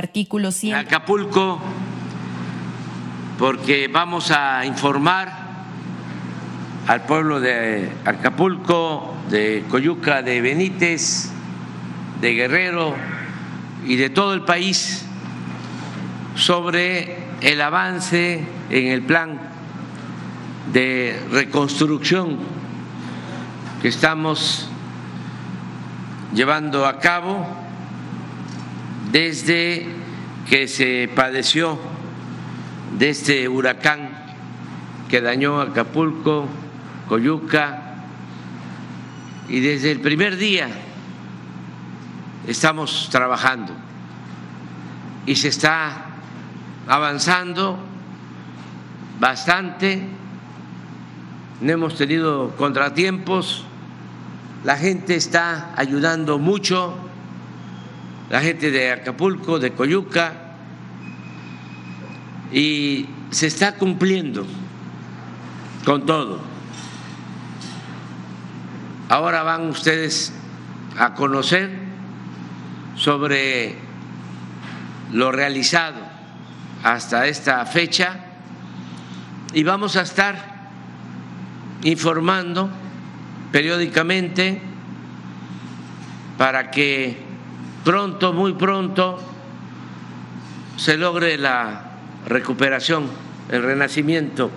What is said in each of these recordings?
Artículo 100. Acapulco, porque vamos a informar al pueblo de Acapulco, de Coyuca, de Benítez, de Guerrero y de todo el país sobre el avance en el plan de reconstrucción que estamos llevando a cabo desde que se padeció de este huracán que dañó Acapulco, Coyuca, y desde el primer día estamos trabajando y se está avanzando bastante, no hemos tenido contratiempos, la gente está ayudando mucho, la gente de Acapulco, de Coyuca, y se está cumpliendo con todo. Ahora van ustedes a conocer sobre lo realizado hasta esta fecha y vamos a estar informando periódicamente para que pronto, muy pronto, se logre la recuperación, el renacimiento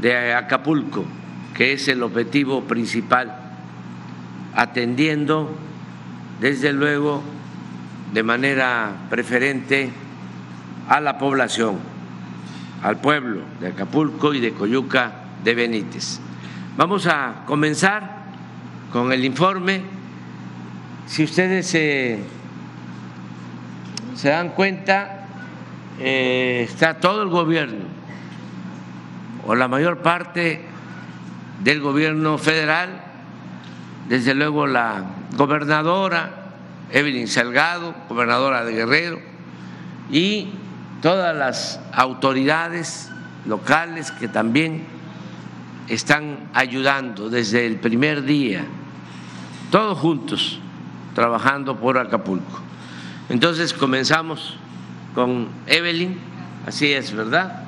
de Acapulco, que es el objetivo principal, atendiendo desde luego de manera preferente a la población, al pueblo de Acapulco y de Coyuca de Benítez. Vamos a comenzar con el informe. Si ustedes se, se dan cuenta, eh, está todo el gobierno o la mayor parte del gobierno federal, desde luego la gobernadora Evelyn Salgado, gobernadora de Guerrero, y todas las autoridades locales que también están ayudando desde el primer día, todos juntos, trabajando por Acapulco. Entonces comenzamos con Evelyn, así es, ¿verdad?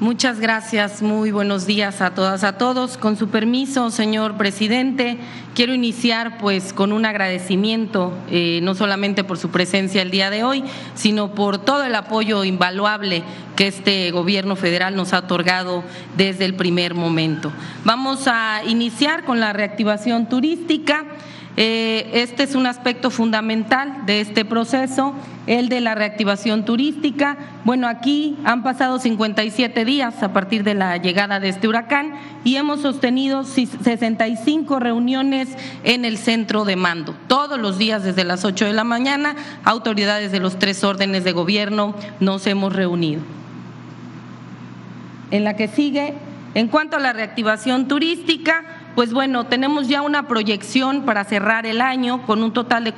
Muchas gracias, muy buenos días a todas, a todos. Con su permiso, señor presidente, quiero iniciar pues con un agradecimiento, eh, no solamente por su presencia el día de hoy, sino por todo el apoyo invaluable que este gobierno federal nos ha otorgado desde el primer momento. Vamos a iniciar con la reactivación turística. Eh, este es un aspecto fundamental de este proceso, el de la reactivación turística. Bueno, aquí han pasado 57 días a partir de la llegada de este huracán y hemos sostenido 65 reuniones en el centro de mando. Todos los días desde las 8 de la mañana, autoridades de los tres órdenes de gobierno nos hemos reunido. En la que sigue, en cuanto a la reactivación turística, pues bueno, tenemos ya una proyección para cerrar el año con un total de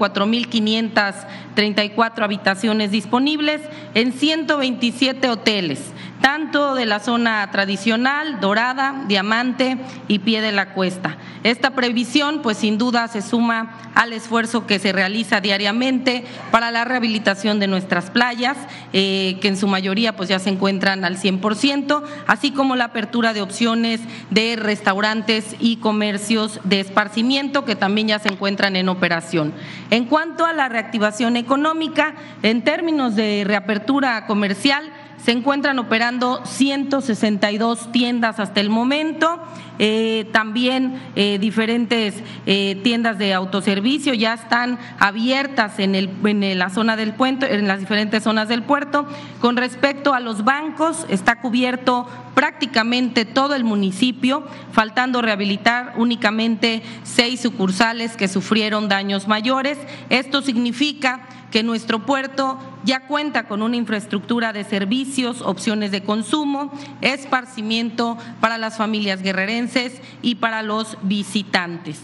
4.534 habitaciones disponibles en 127 hoteles, tanto de la zona tradicional, dorada, diamante y pie de la cuesta. Esta previsión, pues sin duda, se suma al esfuerzo que se realiza diariamente para la rehabilitación de nuestras playas, eh, que en su mayoría pues ya se encuentran al 100%, así como la apertura de opciones de restaurantes y comercios de esparcimiento que también ya se encuentran en operación. En cuanto a la reactivación económica, en términos de reapertura comercial, se encuentran operando 162 tiendas hasta el momento, eh, también eh, diferentes eh, tiendas de autoservicio ya están abiertas en, en la zona del puente, en las diferentes zonas del puerto. Con respecto a los bancos, está cubierto prácticamente todo el municipio, faltando rehabilitar únicamente seis sucursales que sufrieron daños mayores. Esto significa que nuestro puerto ya cuenta con una infraestructura de servicios, opciones de consumo, esparcimiento para las familias guerrerenses y para los visitantes.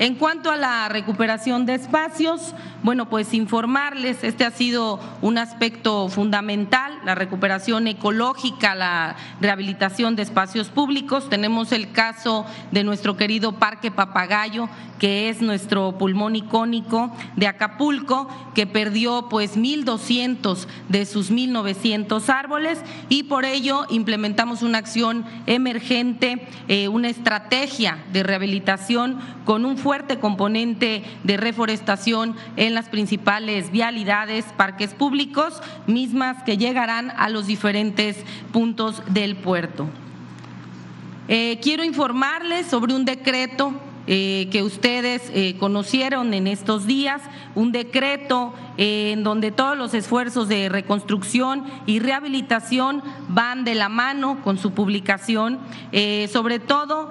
En cuanto a la recuperación de espacios, bueno, pues informarles, este ha sido un aspecto fundamental, la recuperación ecológica, la rehabilitación de espacios públicos. Tenemos el caso de nuestro querido Parque Papagayo, que es nuestro pulmón icónico de Acapulco, que perdió pues 1.200 de sus 1.900 árboles y por ello implementamos una acción emergente, eh, una estrategia de rehabilitación con un fuerte componente de reforestación en las principales vialidades, parques públicos, mismas que llegarán a los diferentes puntos del puerto. Eh, quiero informarles sobre un decreto eh, que ustedes eh, conocieron en estos días, un decreto en donde todos los esfuerzos de reconstrucción y rehabilitación van de la mano con su publicación. sobre todo,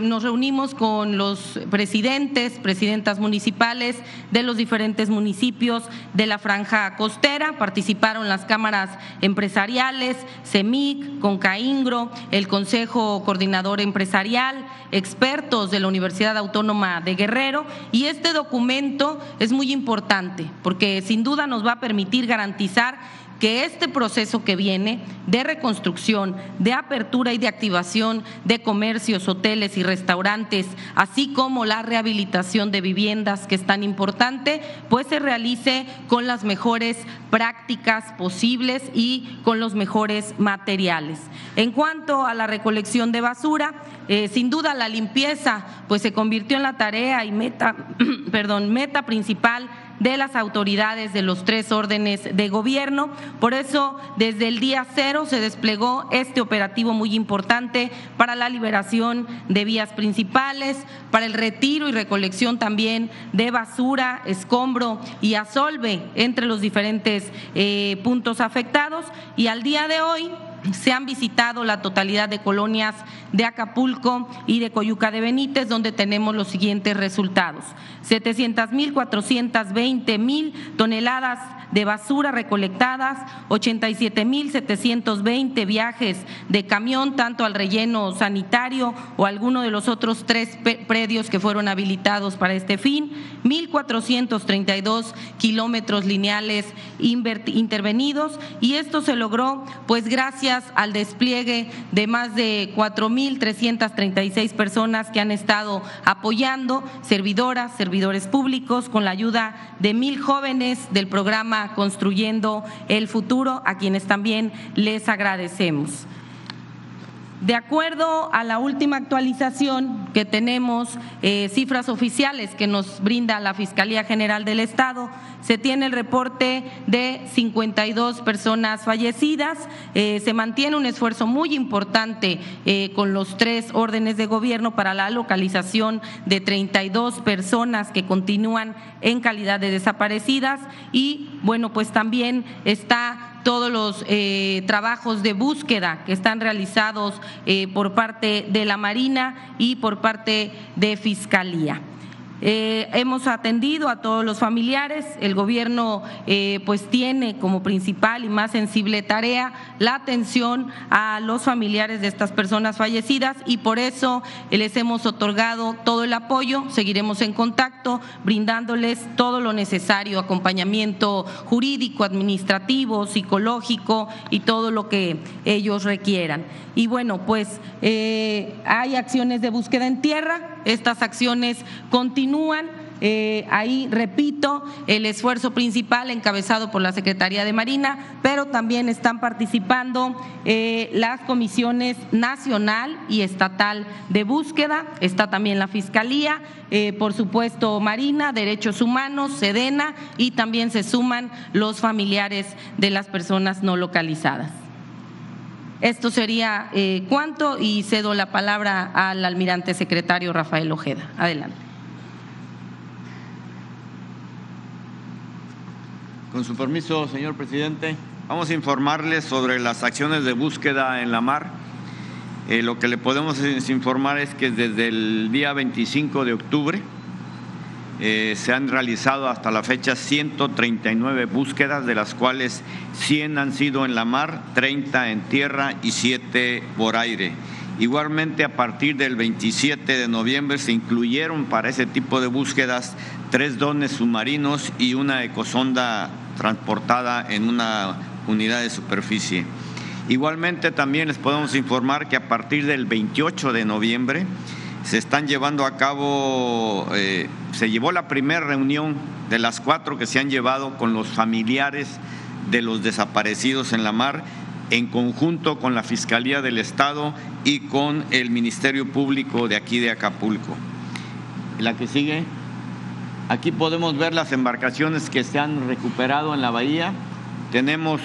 nos reunimos con los presidentes, presidentas municipales de los diferentes municipios de la franja costera, participaron las cámaras empresariales, CEMIC, CONCAINGRO, el Consejo Coordinador Empresarial, expertos de la Universidad Autónoma de Guerrero y este documento es muy importante porque sin duda nos va a permitir garantizar que este proceso que viene de reconstrucción, de apertura y de activación de comercios, hoteles y restaurantes, así como la rehabilitación de viviendas, que es tan importante, pues se realice con las mejores prácticas posibles y con los mejores materiales. En cuanto a la recolección de basura, eh, sin duda la limpieza pues se convirtió en la tarea y meta, perdón, meta principal de las autoridades de los tres órdenes de gobierno. Por eso, desde el día cero se desplegó este operativo muy importante para la liberación de vías principales, para el retiro y recolección también de basura, escombro y asolve entre los diferentes eh, puntos afectados. Y al día de hoy, se han visitado la totalidad de colonias de Acapulco y de Coyuca de Benítez, donde tenemos los siguientes resultados. 700 mil, 420 mil toneladas de basura recolectadas, 87 mil 720 viajes de camión, tanto al relleno sanitario o alguno de los otros tres predios que fueron habilitados para este fin, 1.432 kilómetros lineales intervenidos. Y esto se logró pues gracias al despliegue de más de 4.336 personas que han estado apoyando, servidoras, servidores públicos, con la ayuda de mil jóvenes del programa Construyendo el Futuro, a quienes también les agradecemos. De acuerdo a la última actualización que tenemos, eh, cifras oficiales que nos brinda la Fiscalía General del Estado, se tiene el reporte de 52 personas fallecidas. Eh, se mantiene un esfuerzo muy importante eh, con los tres órdenes de gobierno para la localización de 32 personas que continúan en calidad de desaparecidas y bueno, pues también está todos los eh, trabajos de búsqueda que están realizados por parte de la Marina y por parte de Fiscalía. Eh, hemos atendido a todos los familiares. El gobierno eh, pues tiene como principal y más sensible tarea la atención a los familiares de estas personas fallecidas y por eso les hemos otorgado todo el apoyo. Seguiremos en contacto brindándoles todo lo necesario, acompañamiento jurídico, administrativo, psicológico y todo lo que ellos requieran. Y bueno, pues eh, hay acciones de búsqueda en tierra. Estas acciones continúan continúan. Eh, ahí, repito, el esfuerzo principal encabezado por la Secretaría de Marina, pero también están participando eh, las comisiones nacional y estatal de búsqueda, está también la Fiscalía, eh, por supuesto Marina, Derechos Humanos, Sedena y también se suman los familiares de las personas no localizadas. Esto sería cuánto y cedo la palabra al almirante secretario Rafael Ojeda. Adelante. Con su permiso, señor presidente, vamos a informarles sobre las acciones de búsqueda en la mar. Eh, lo que le podemos informar es que desde el día 25 de octubre eh, se han realizado hasta la fecha 139 búsquedas, de las cuales 100 han sido en la mar, 30 en tierra y 7 por aire. Igualmente, a partir del 27 de noviembre se incluyeron para ese tipo de búsquedas tres dones submarinos y una ecosonda transportada en una unidad de superficie. Igualmente, también les podemos informar que a partir del 28 de noviembre se están llevando a cabo, eh, se llevó la primera reunión de las cuatro que se han llevado con los familiares de los desaparecidos en la mar en conjunto con la Fiscalía del Estado y con el Ministerio Público de aquí de Acapulco. La que sigue, aquí podemos ver las embarcaciones que se han recuperado en la bahía. Tenemos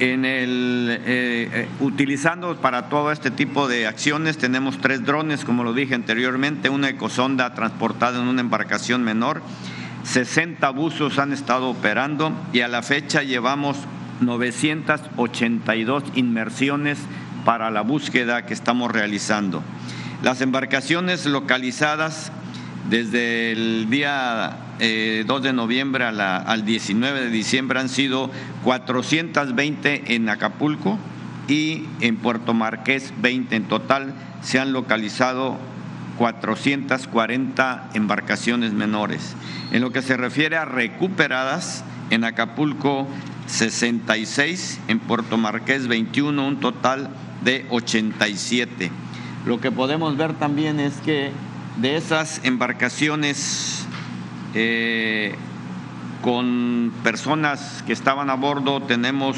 en el, eh, eh, utilizando para todo este tipo de acciones, tenemos tres drones, como lo dije anteriormente, una ecosonda transportada en una embarcación menor, 60 buzos han estado operando y a la fecha llevamos 982 inmersiones para la búsqueda que estamos realizando. Las embarcaciones localizadas desde el día 2 eh, de noviembre al 19 de diciembre han sido 420 en Acapulco y en Puerto Marqués 20. En total se han localizado 440 embarcaciones menores. En lo que se refiere a recuperadas, en Acapulco 66, en Puerto Marqués 21, un total de 87. Lo que podemos ver también es que de esas embarcaciones eh, con personas que estaban a bordo tenemos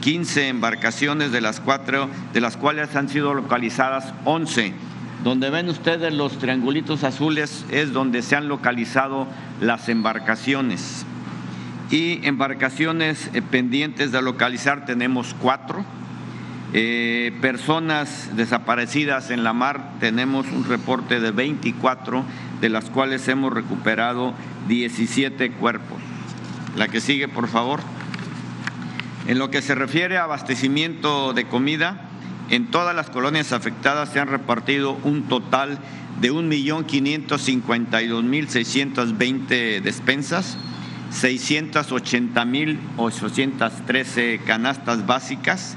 15 embarcaciones de las cuatro, de las cuales han sido localizadas 11. Donde ven ustedes los triangulitos azules es donde se han localizado las embarcaciones y embarcaciones eh, pendientes de localizar tenemos cuatro. Eh, personas desaparecidas en la mar tenemos un reporte de 24, de las cuales hemos recuperado 17 cuerpos. La que sigue, por favor. En lo que se refiere a abastecimiento de comida, en todas las colonias afectadas se han repartido un total de 1.552.620 despensas 680.813 canastas básicas,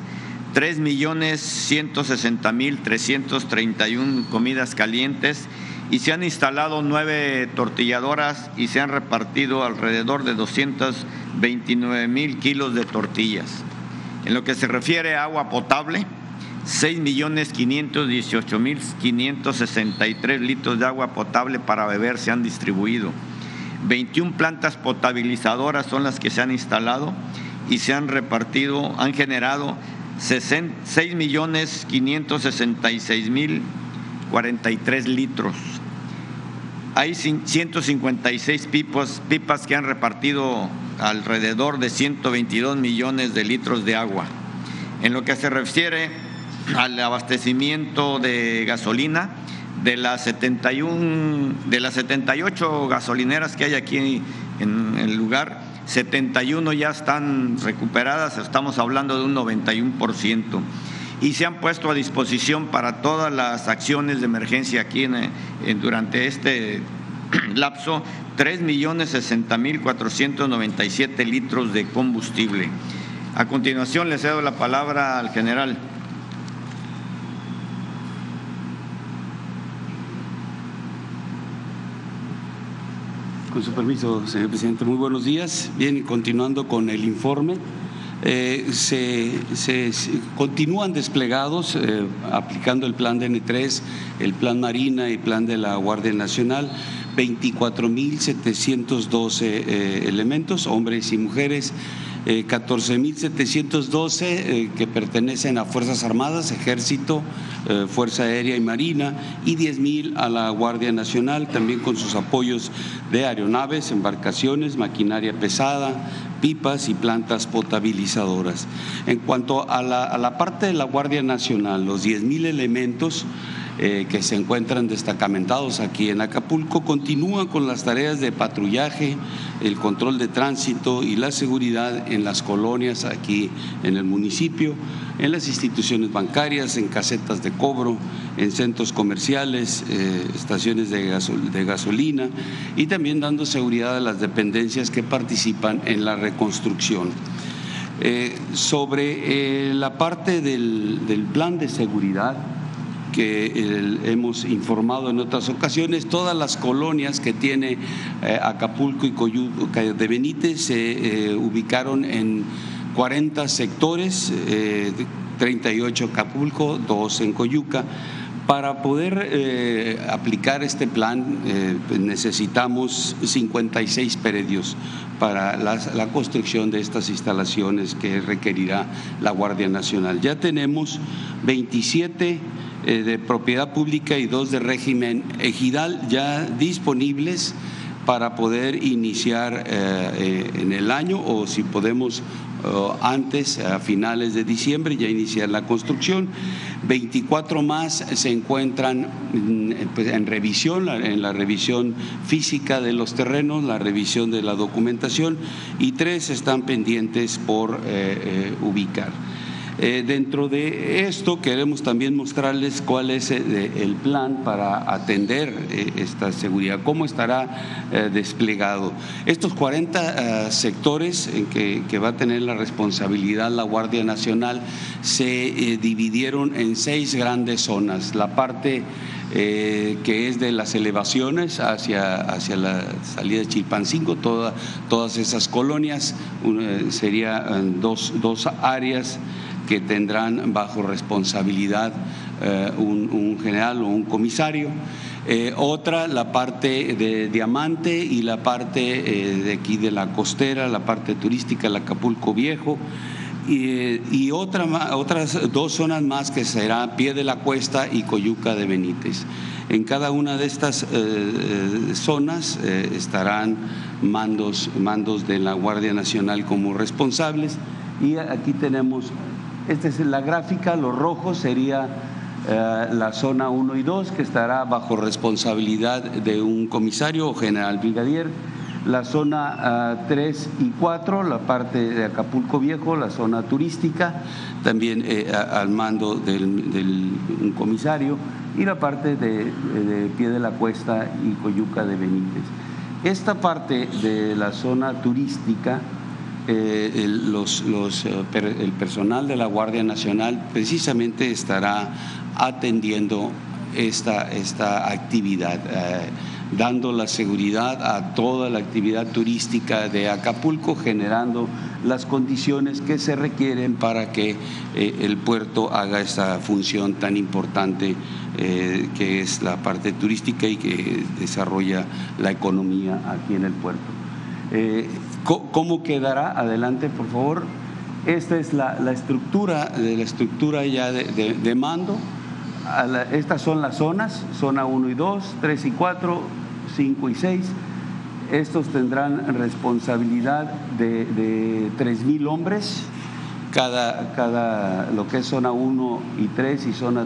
3.160.331 comidas calientes y se han instalado nueve tortilladoras y se han repartido alrededor de 229.000 kilos de tortillas. En lo que se refiere a agua potable, 6.518.563 litros de agua potable para beber se han distribuido. 21 plantas potabilizadoras son las que se han instalado y se han repartido, han generado 6 millones 566 mil 43 litros. Hay 156 pipas, pipas que han repartido alrededor de 122 millones de litros de agua. En lo que se refiere al abastecimiento de gasolina, de las 71, de las 78 gasolineras que hay aquí en el lugar, 71 ya están recuperadas, estamos hablando de un 91%. Y se han puesto a disposición para todas las acciones de emergencia aquí en, durante este lapso 3.060.497 litros de combustible. A continuación le cedo la palabra al general. Con su permiso, señor presidente, muy buenos días. Bien, continuando con el informe. Eh, se, continúan desplegados eh, aplicando el plan DN3, el plan Marina y el plan de la Guardia Nacional, 24.712 eh, elementos, hombres y mujeres 14.712 eh, eh, que pertenecen a Fuerzas Armadas, Ejército, eh, Fuerza Aérea y Marina y 10.000 a la Guardia Nacional, también con sus apoyos de aeronaves, embarcaciones, maquinaria pesada, pipas y plantas potabilizadoras. En cuanto a la, a la parte de la Guardia Nacional, los 10.000 elementos eh, que se encuentran destacamentados aquí en Acapulco continúan con las tareas de patrullaje, el control de tránsito y la seguridad en las colonias aquí en el municipio, en las instituciones bancarias, en casetas de cobro, en centros comerciales, eh, estaciones de, gasolina y también dando seguridad a las dependencias que participan en la reconstrucción. Eh, sobre la parte del plan de seguridad, que hemos informado en otras ocasiones, todas las colonias que tiene eh, Acapulco y Coyuca de Benítez se eh, ubicaron en 40 sectores, 38 eh, Acapulco, 2 en Coyuca. Para poder aplicar este plan necesitamos 56 predios para la, construcción de estas instalaciones que requerirá la Guardia Nacional. Ya tenemos 27 eh, de propiedad pública y dos de régimen ejidal ya disponibles para poder iniciar eh, eh, en el año o si podemos antes, a finales de diciembre, ya iniciar la construcción. 24 más se encuentran mm, pues, en revisión, en la revisión física de los terrenos, la revisión de la documentación y tres están pendientes por ubicar. Eh, dentro de esto queremos también mostrarles cuál es eh, el plan para atender eh, esta seguridad, cómo estará desplegado. Estos 40 sectores en que, va a tener la responsabilidad la Guardia Nacional se dividieron en seis grandes zonas. La parte que es de las elevaciones hacia, hacia la salida de Chilpancingo, toda, todas esas colonias, serían dos, dos áreas que tendrán bajo responsabilidad eh, un, general o un comisario. Eh, otra, la parte de Diamante y la parte eh, de aquí de la costera, la parte turística, el Acapulco Viejo. Y, otra, otras dos zonas más que será Pie de la Cuesta y Coyuca de Benítez. En cada una de estas zonas estarán mandos, mandos de la Guardia Nacional como responsables y aquí tenemos esta es la gráfica, lo rojo sería eh, la zona 1 y 2, que estará bajo responsabilidad de un comisario o general brigadier. La zona 3 ah, y 4, la parte de Acapulco Viejo, la zona turística, también eh, al mando del, un comisario, y la parte de, de Pie de la Cuesta y Coyuca de Benítez. Esta parte de la zona turística eh, eh, el personal de la Guardia Nacional precisamente estará atendiendo esta, esta actividad, eh, dando la seguridad a toda la actividad turística de Acapulco, generando las condiciones que se requieren para que el puerto haga esta función tan importante que es la parte turística y que desarrolla la economía aquí en el puerto. ¿Cómo quedará? Adelante, por favor. Esta es la, estructura, de la estructura ya de, mando. estas son las zonas, zona 1 y 2, 3 y 4, 5 y 6. Estos tendrán responsabilidad de, de 3.000 hombres, cada, cada, lo que es zona 1 y 3 y zona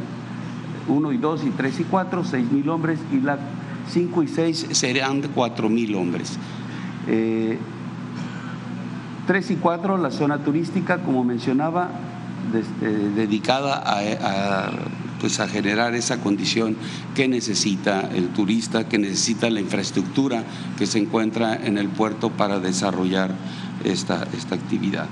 1 y 2 y 3 y 4, 6.000 hombres y la 5 y 6 serán 4.000 hombres. Eh, 3 y 4, la zona turística, como mencionaba, este, dedicada a, pues a generar esa condición que necesita el turista, que necesita la infraestructura que se encuentra en el puerto para desarrollar esta, esta actividad.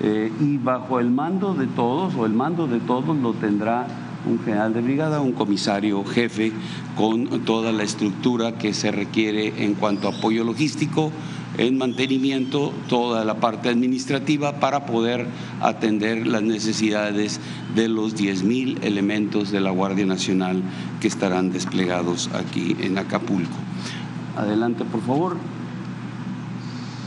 Eh, y bajo el mando de todos, o el mando de todos lo tendrá un general de brigada, un comisario jefe, con toda la estructura que se requiere en cuanto a apoyo logístico, en mantenimiento toda la parte administrativa para poder atender las necesidades de los 10.000 elementos de la Guardia Nacional que estarán desplegados aquí en Acapulco. Adelante, por favor.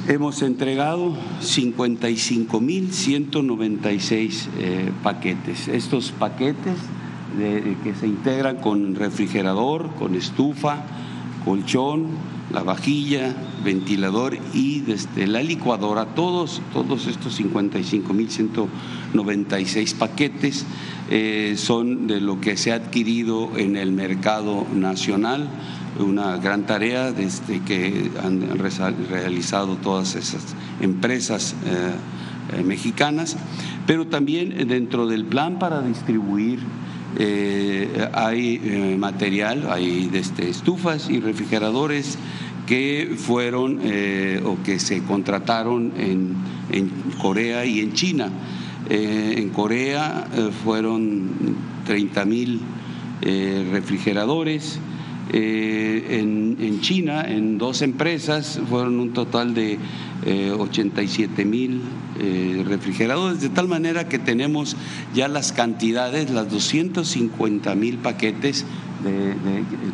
Hemos entregado 55.196 eh, paquetes. Estos paquetes que se integran con refrigerador, con estufa, colchón, la vajilla, ventilador y desde la licuadora, todos, todos estos 55.196 paquetes eh, son de lo que se ha adquirido en el mercado nacional, una gran tarea desde que han realizado todas esas empresas eh, eh, mexicanas, pero también dentro del plan para distribuir hay material, hay desde estufas y refrigeradores que fueron eh, o que se contrataron en, Corea y en China. Eh, en Corea eh, fueron 30 mil refrigeradores. En, en, China, en dos empresas, fueron un total de 87 mil refrigeradores, de tal manera que tenemos ya las cantidades, las 250 mil paquetes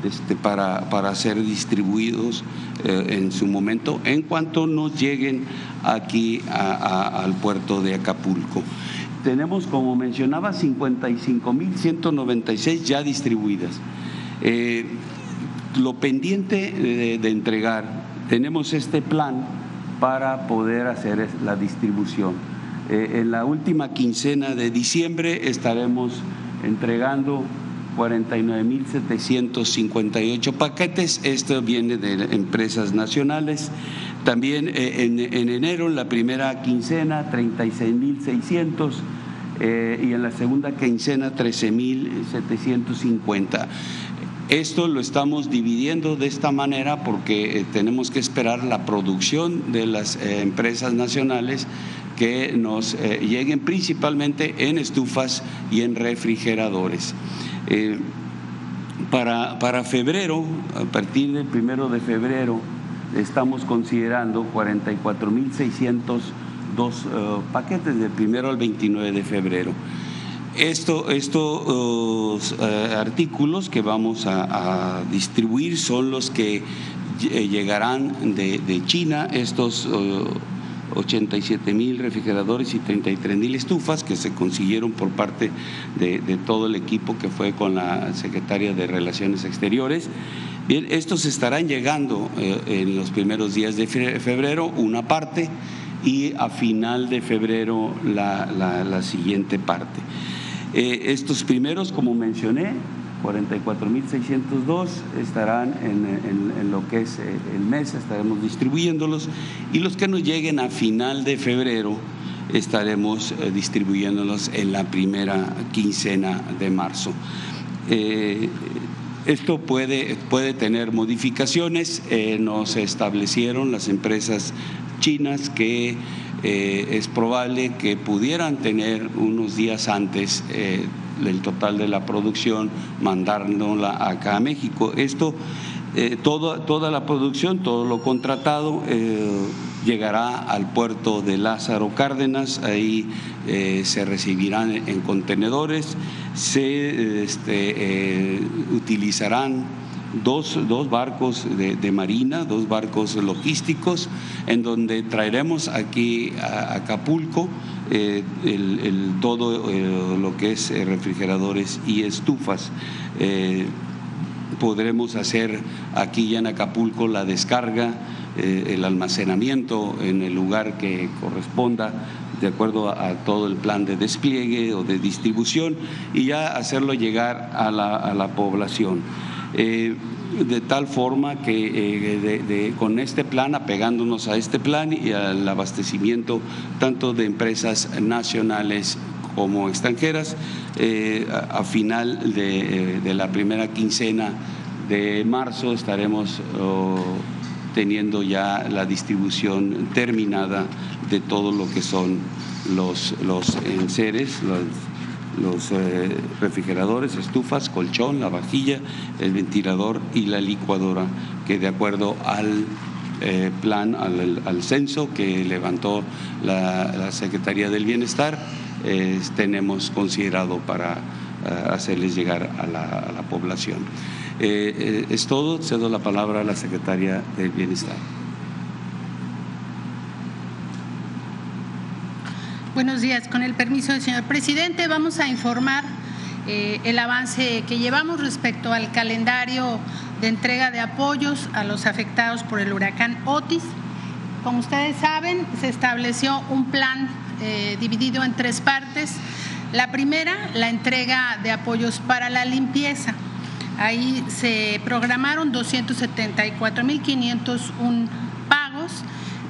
este, para, para, ser distribuidos eh, en su momento en cuanto nos lleguen aquí al puerto de Acapulco. Tenemos, como mencionaba, 55.196 ya distribuidas. Eh, lo pendiente de, entregar, tenemos este plan para poder hacer la distribución. Eh, en la última quincena de diciembre estaremos entregando 49.758 paquetes. Esto viene de empresas nacionales. También eh, en, enero, en la primera quincena, 36.600 eh, y en la segunda quincena, 13.750. Esto lo estamos dividiendo de esta manera porque eh, tenemos que esperar la producción de las empresas nacionales que nos lleguen principalmente en estufas y en refrigeradores. Eh, para, para febrero, a partir del primero de febrero, estamos considerando 44.602 uh, paquetes del primero al 29 de febrero. Esto, estos uh, artículos que vamos a, distribuir son los que llegarán de, China, estos uh, 87 mil refrigeradores y 33 mil estufas que se consiguieron por parte de, todo el equipo que fue con la secretaria de Relaciones Exteriores. Bien, estos estarán llegando eh, en los primeros días de febrero, una parte, y a final de febrero la, siguiente parte. Eh, estos primeros, como mencioné, 44.602 estarán en, lo que es eh, el mes, estaremos distribuyéndolos y los que nos lleguen a final de febrero estaremos eh, distribuyéndolos en la primera quincena de marzo. Esto puede, puede tener modificaciones, nos establecieron las empresas chinas que es probable que pudieran tener unos días antes el total de la producción, mandándola acá a México. Esto, eh, toda la producción, todo lo contratado, eh, llegará al puerto de Lázaro Cárdenas, ahí eh, se recibirán en contenedores, se este, utilizarán dos, dos barcos de, marina, dos barcos logísticos, en donde traeremos aquí a Acapulco eh, el, todo eh, lo que es eh, refrigeradores y estufas. podremos hacer aquí en Acapulco la descarga, el almacenamiento en el lugar que corresponda de acuerdo a, todo el plan de despliegue o de distribución y ya hacerlo llegar a la, a la población de tal forma que eh, con este plan, apegándonos a este plan y al abastecimiento tanto de empresas nacionales como extranjeras, eh, a, final eh, de, la primera quincena de marzo estaremos oh, teniendo ya la distribución terminada de todo lo que son los, los enseres, los los eh, refrigeradores, estufas, colchón, la vajilla, el ventilador y la licuadora, que de acuerdo al eh, plan, al, censo que levantó la, Secretaría del Bienestar, eh, tenemos considerado para hacerles llegar a la, la población. es todo, cedo la palabra a la Secretaria del Bienestar. Buenos días. Con el permiso del señor presidente, vamos a informar eh, el avance que llevamos respecto al calendario de entrega de apoyos a los afectados por el huracán Otis. Como ustedes saben, se estableció un plan eh, dividido en tres partes. La primera, la entrega de apoyos para la limpieza. Ahí se programaron 274.501 pagos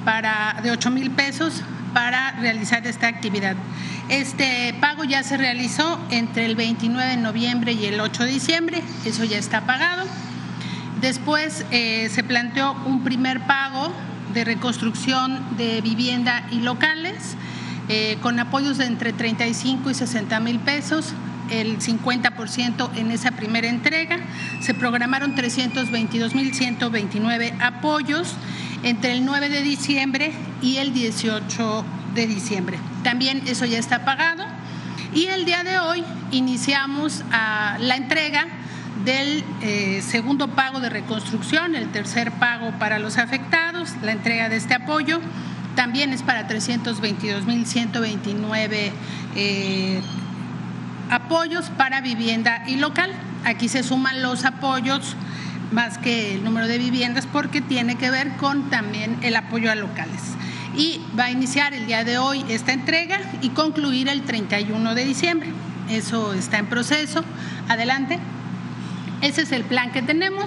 para, de 8 mil pesos para realizar esta actividad. Este pago ya se realizó entre el 29 de noviembre y el 8 de diciembre, eso ya está pagado. Después eh, se planteó un primer pago de reconstrucción de vivienda y locales eh, con apoyos de entre 35 y 60 mil pesos el 50% en esa primera entrega. Se programaron 322.129 apoyos entre el 9 de diciembre y el 18 de diciembre. También eso ya está pagado. Y el día de hoy iniciamos ah, la entrega del eh, segundo pago de reconstrucción, el tercer pago para los afectados, la entrega de este apoyo. También es para 322.129 eh, apoyos para vivienda y local. Aquí se suman los apoyos más que el número de viviendas porque tiene que ver con también el apoyo a locales. Y va a iniciar el día de hoy esta entrega y concluir el 31 de diciembre. Eso está en proceso. Adelante. Ese es el plan que tenemos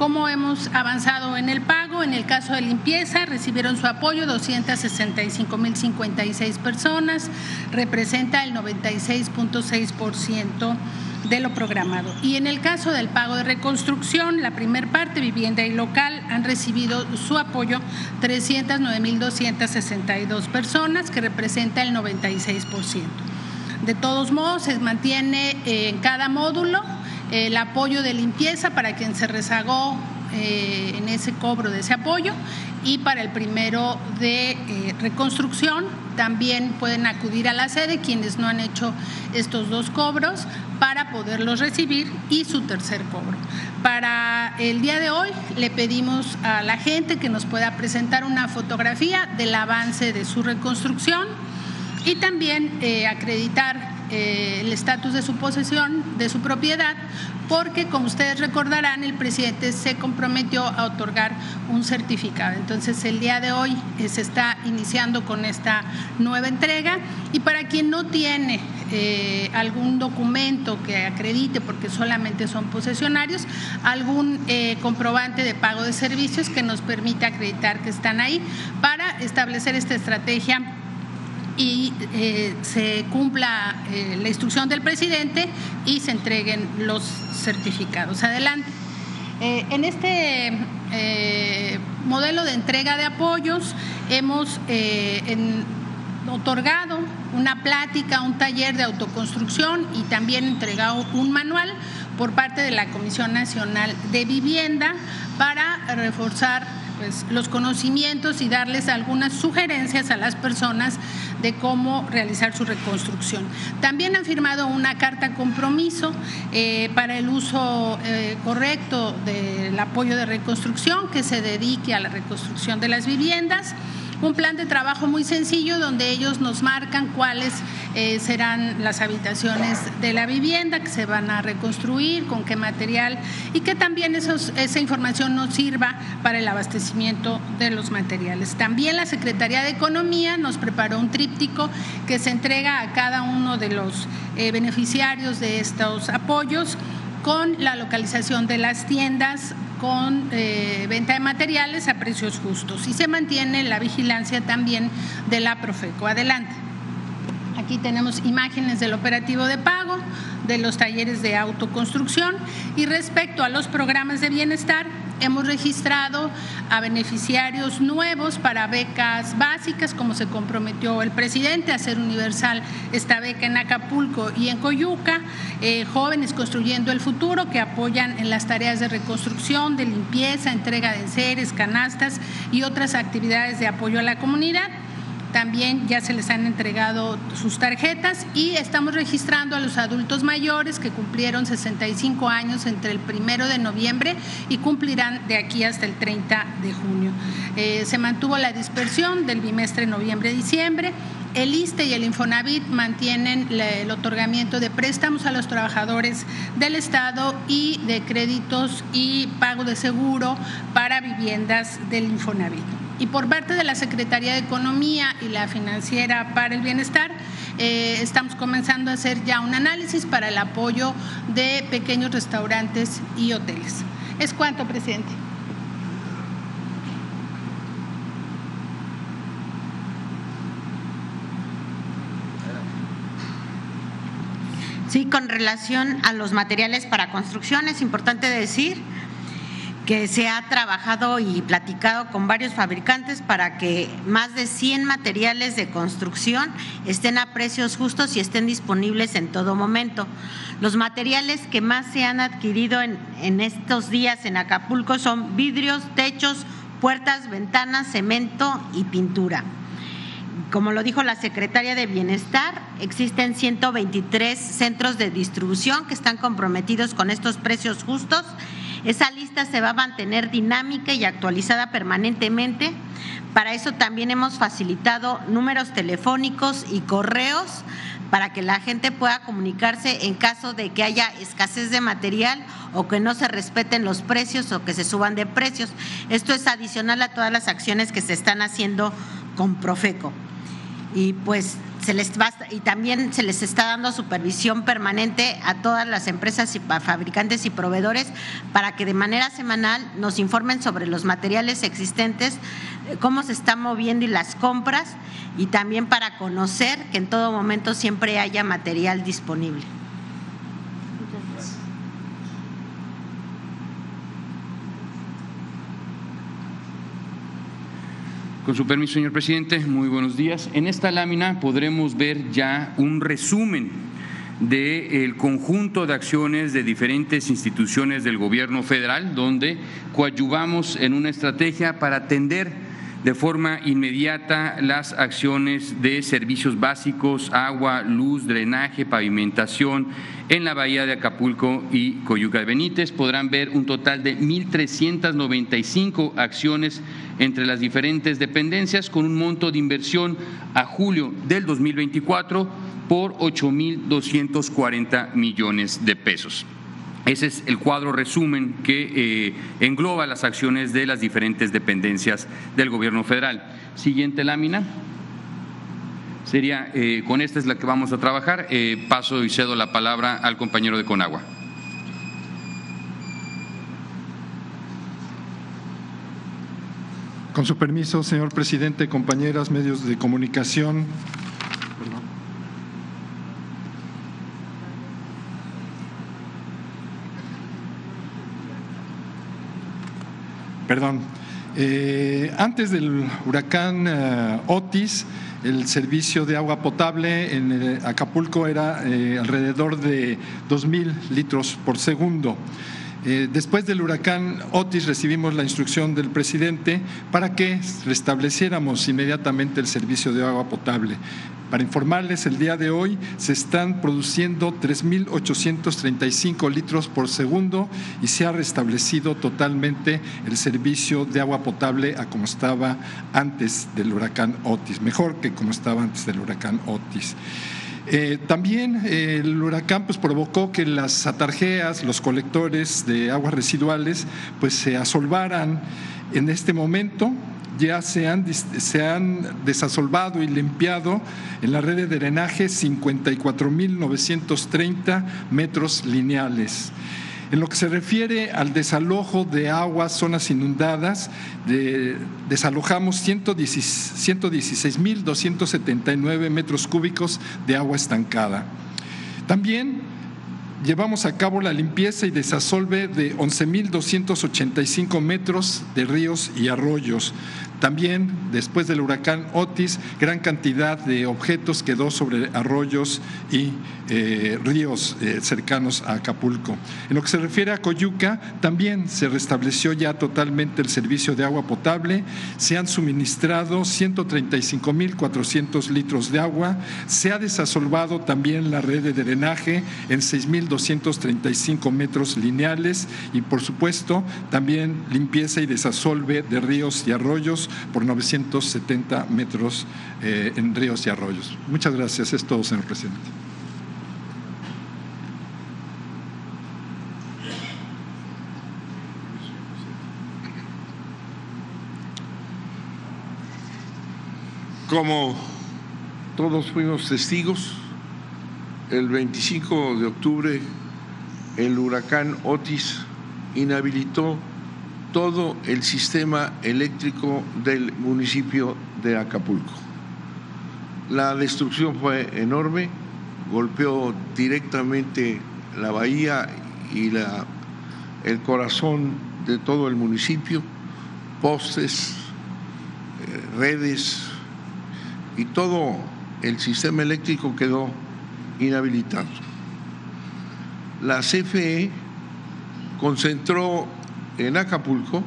cómo hemos avanzado en el pago. En el caso de limpieza, recibieron su apoyo 265.056 personas, representa el 96.6% de lo programado. Y en el caso del pago de reconstrucción, la primer parte, vivienda y local, han recibido su apoyo 309.262 personas, que representa el 96%. De todos modos, se mantiene en cada módulo el apoyo de limpieza para quien se rezagó eh, en ese cobro de ese apoyo y para el primero de eh, reconstrucción también pueden acudir a la sede quienes no han hecho estos dos cobros para poderlos recibir y su tercer cobro. Para el día de hoy le pedimos a la gente que nos pueda presentar una fotografía del avance de su reconstrucción y también eh, acreditar eh, el estatus de su posesión, de su propiedad, porque como ustedes recordarán, el presidente se comprometió a otorgar un certificado. Entonces, el día de hoy eh, se está iniciando con esta nueva entrega y para quien no tiene eh, algún documento que acredite, porque solamente son posesionarios, algún comprobante de pago de servicios que nos permita acreditar que están ahí para establecer esta estrategia y eh, se cumpla eh, la instrucción del presidente y se entreguen los certificados. Adelante. Eh, en este modelo de entrega de apoyos hemos otorgado una plática, un taller de autoconstrucción y también entregado un manual por parte de la Comisión Nacional de Vivienda para reforzar pues, los conocimientos y darles algunas sugerencias a las personas de cómo realizar su reconstrucción. También han firmado una carta compromiso eh, para el uso eh, correcto del apoyo de reconstrucción que se dedique a la reconstrucción de las viviendas un plan de trabajo muy sencillo donde ellos nos marcan cuáles eh, serán las habitaciones de la vivienda que se van a reconstruir, con qué material y que también esa información nos sirva para el abastecimiento de los materiales. También la Secretaría de Economía nos preparó un tríptico que se entrega a cada uno de los eh, beneficiarios de estos apoyos con la localización de las tiendas con eh, venta de materiales a precios justos y se mantiene la vigilancia también de la Profeco. Adelante. Aquí tenemos imágenes del operativo de pago, de los talleres de autoconstrucción y respecto a los programas de bienestar, hemos registrado a beneficiarios nuevos para becas básicas, como se comprometió el presidente a hacer universal esta beca en Acapulco y en Coyuca, eh, jóvenes construyendo el futuro que apoyan en las tareas de reconstrucción, de limpieza, entrega de enseres, canastas y otras actividades de apoyo a la comunidad también ya se les han entregado sus tarjetas y estamos registrando a los adultos mayores que cumplieron 65 años entre el primero de noviembre y cumplirán de aquí hasta el 30 de junio. Eh, se mantuvo la dispersión del bimestre noviembre-diciembre. El ISTE y el Infonavit mantienen el otorgamiento de préstamos a los trabajadores del Estado y de créditos y pago de seguro para viviendas del Infonavit. Y por parte de la Secretaría de Economía y la Financiera para el Bienestar, eh, estamos comenzando a hacer ya un análisis para el apoyo de pequeños restaurantes y hoteles. Es cuanto, presidente. Sí, con relación a los materiales para construcción, es importante decir que se ha trabajado y platicado con varios fabricantes para que más de 100 materiales de construcción estén a precios justos y estén disponibles en todo momento. Los materiales que más se han adquirido en, en estos días en Acapulco son vidrios, techos, puertas, ventanas, cemento y pintura. Como lo dijo la secretaria de Bienestar, existen 123 centros de distribución que están comprometidos con estos precios justos esa lista se va a mantener dinámica y actualizada permanentemente. Para eso también hemos facilitado números telefónicos y correos para que la gente pueda comunicarse en caso de que haya escasez de material o que no se respeten los precios o que se suban de precios. Esto es adicional a todas las acciones que se están haciendo con Profeco. Y pues se les y también se les está dando supervisión permanente a todas las empresas y fabricantes y proveedores para que de manera semanal nos informen sobre los materiales existentes, cómo se están moviendo y las compras y también para conocer que en todo momento siempre haya material disponible. Con su permiso, señor presidente, muy buenos días. En esta lámina podremos ver ya un resumen del conjunto de acciones de diferentes instituciones del gobierno federal, donde coadyuvamos en una estrategia para atender de forma inmediata las acciones de servicios básicos, agua, luz, drenaje, pavimentación en la bahía de Acapulco y Coyuca de Benítez. Podrán ver un total de 1.395 acciones entre las diferentes dependencias con un monto de inversión a julio del 2024 por 8.240 millones de pesos. Ese es el cuadro resumen que eh, engloba las acciones de las diferentes dependencias del gobierno federal. Siguiente lámina. Sería, eh, con esta es la que vamos a trabajar. Eh, paso y cedo la palabra al compañero de Conagua. Con su permiso, señor presidente, compañeras, medios de comunicación, perdón, eh, antes del huracán eh, Otis, el servicio de agua potable en eh, Acapulco era alrededor de 2.000 litros por segundo. Después del huracán Otis recibimos la instrucción del presidente para que restableciéramos inmediatamente el servicio de agua potable. Para informarles, el día de hoy se están produciendo 3.835 litros por segundo y se ha restablecido totalmente el servicio de agua potable a como estaba antes del huracán Otis, mejor que como estaba antes del huracán Otis. Eh, también eh, el huracán pues, provocó que las atarjeas, los colectores de aguas residuales, pues se asolvaran en este momento. Ya se han, se han desasolvado y limpiado en la red de drenaje 54.930 metros lineales. En lo que se refiere al desalojo de aguas, zonas inundadas, desalojamos 116.279 metros cúbicos de agua estancada. También llevamos a cabo la limpieza y desasolve de 11.285 metros de ríos y arroyos, también, después del huracán Otis, gran cantidad de objetos quedó sobre arroyos y eh, ríos eh, cercanos a Acapulco. En lo que se refiere a Coyuca, también se restableció ya totalmente el servicio de agua potable, se han suministrado 135.400 litros de agua, se ha desasolvado también la red de drenaje en 6.235 metros lineales y, por supuesto, también limpieza y desasolve de ríos y arroyos por 970 metros eh, en ríos y arroyos. Muchas gracias. Es todo, señor presidente. Como todos fuimos testigos, el 25 de octubre el huracán Otis inhabilitó todo el sistema eléctrico del municipio de Acapulco. La destrucción fue enorme, golpeó directamente la bahía y la, el corazón de todo el municipio, postes, eh, redes y todo el sistema eléctrico quedó inhabilitado. La CFE concentró en Acapulco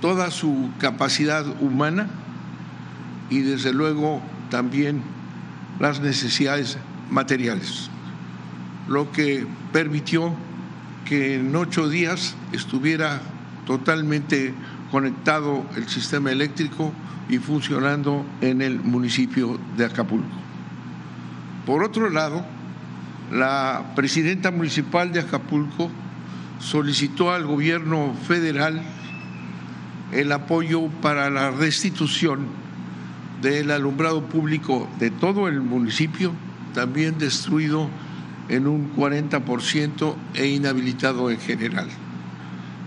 toda su capacidad humana y desde luego también las necesidades materiales, lo que permitió que en ocho días estuviera totalmente conectado el sistema eléctrico y funcionando en el municipio de Acapulco. Por otro lado, la presidenta municipal de Acapulco solicitó al gobierno federal el apoyo para la restitución del alumbrado público de todo el municipio, también destruido en un 40% e inhabilitado en general.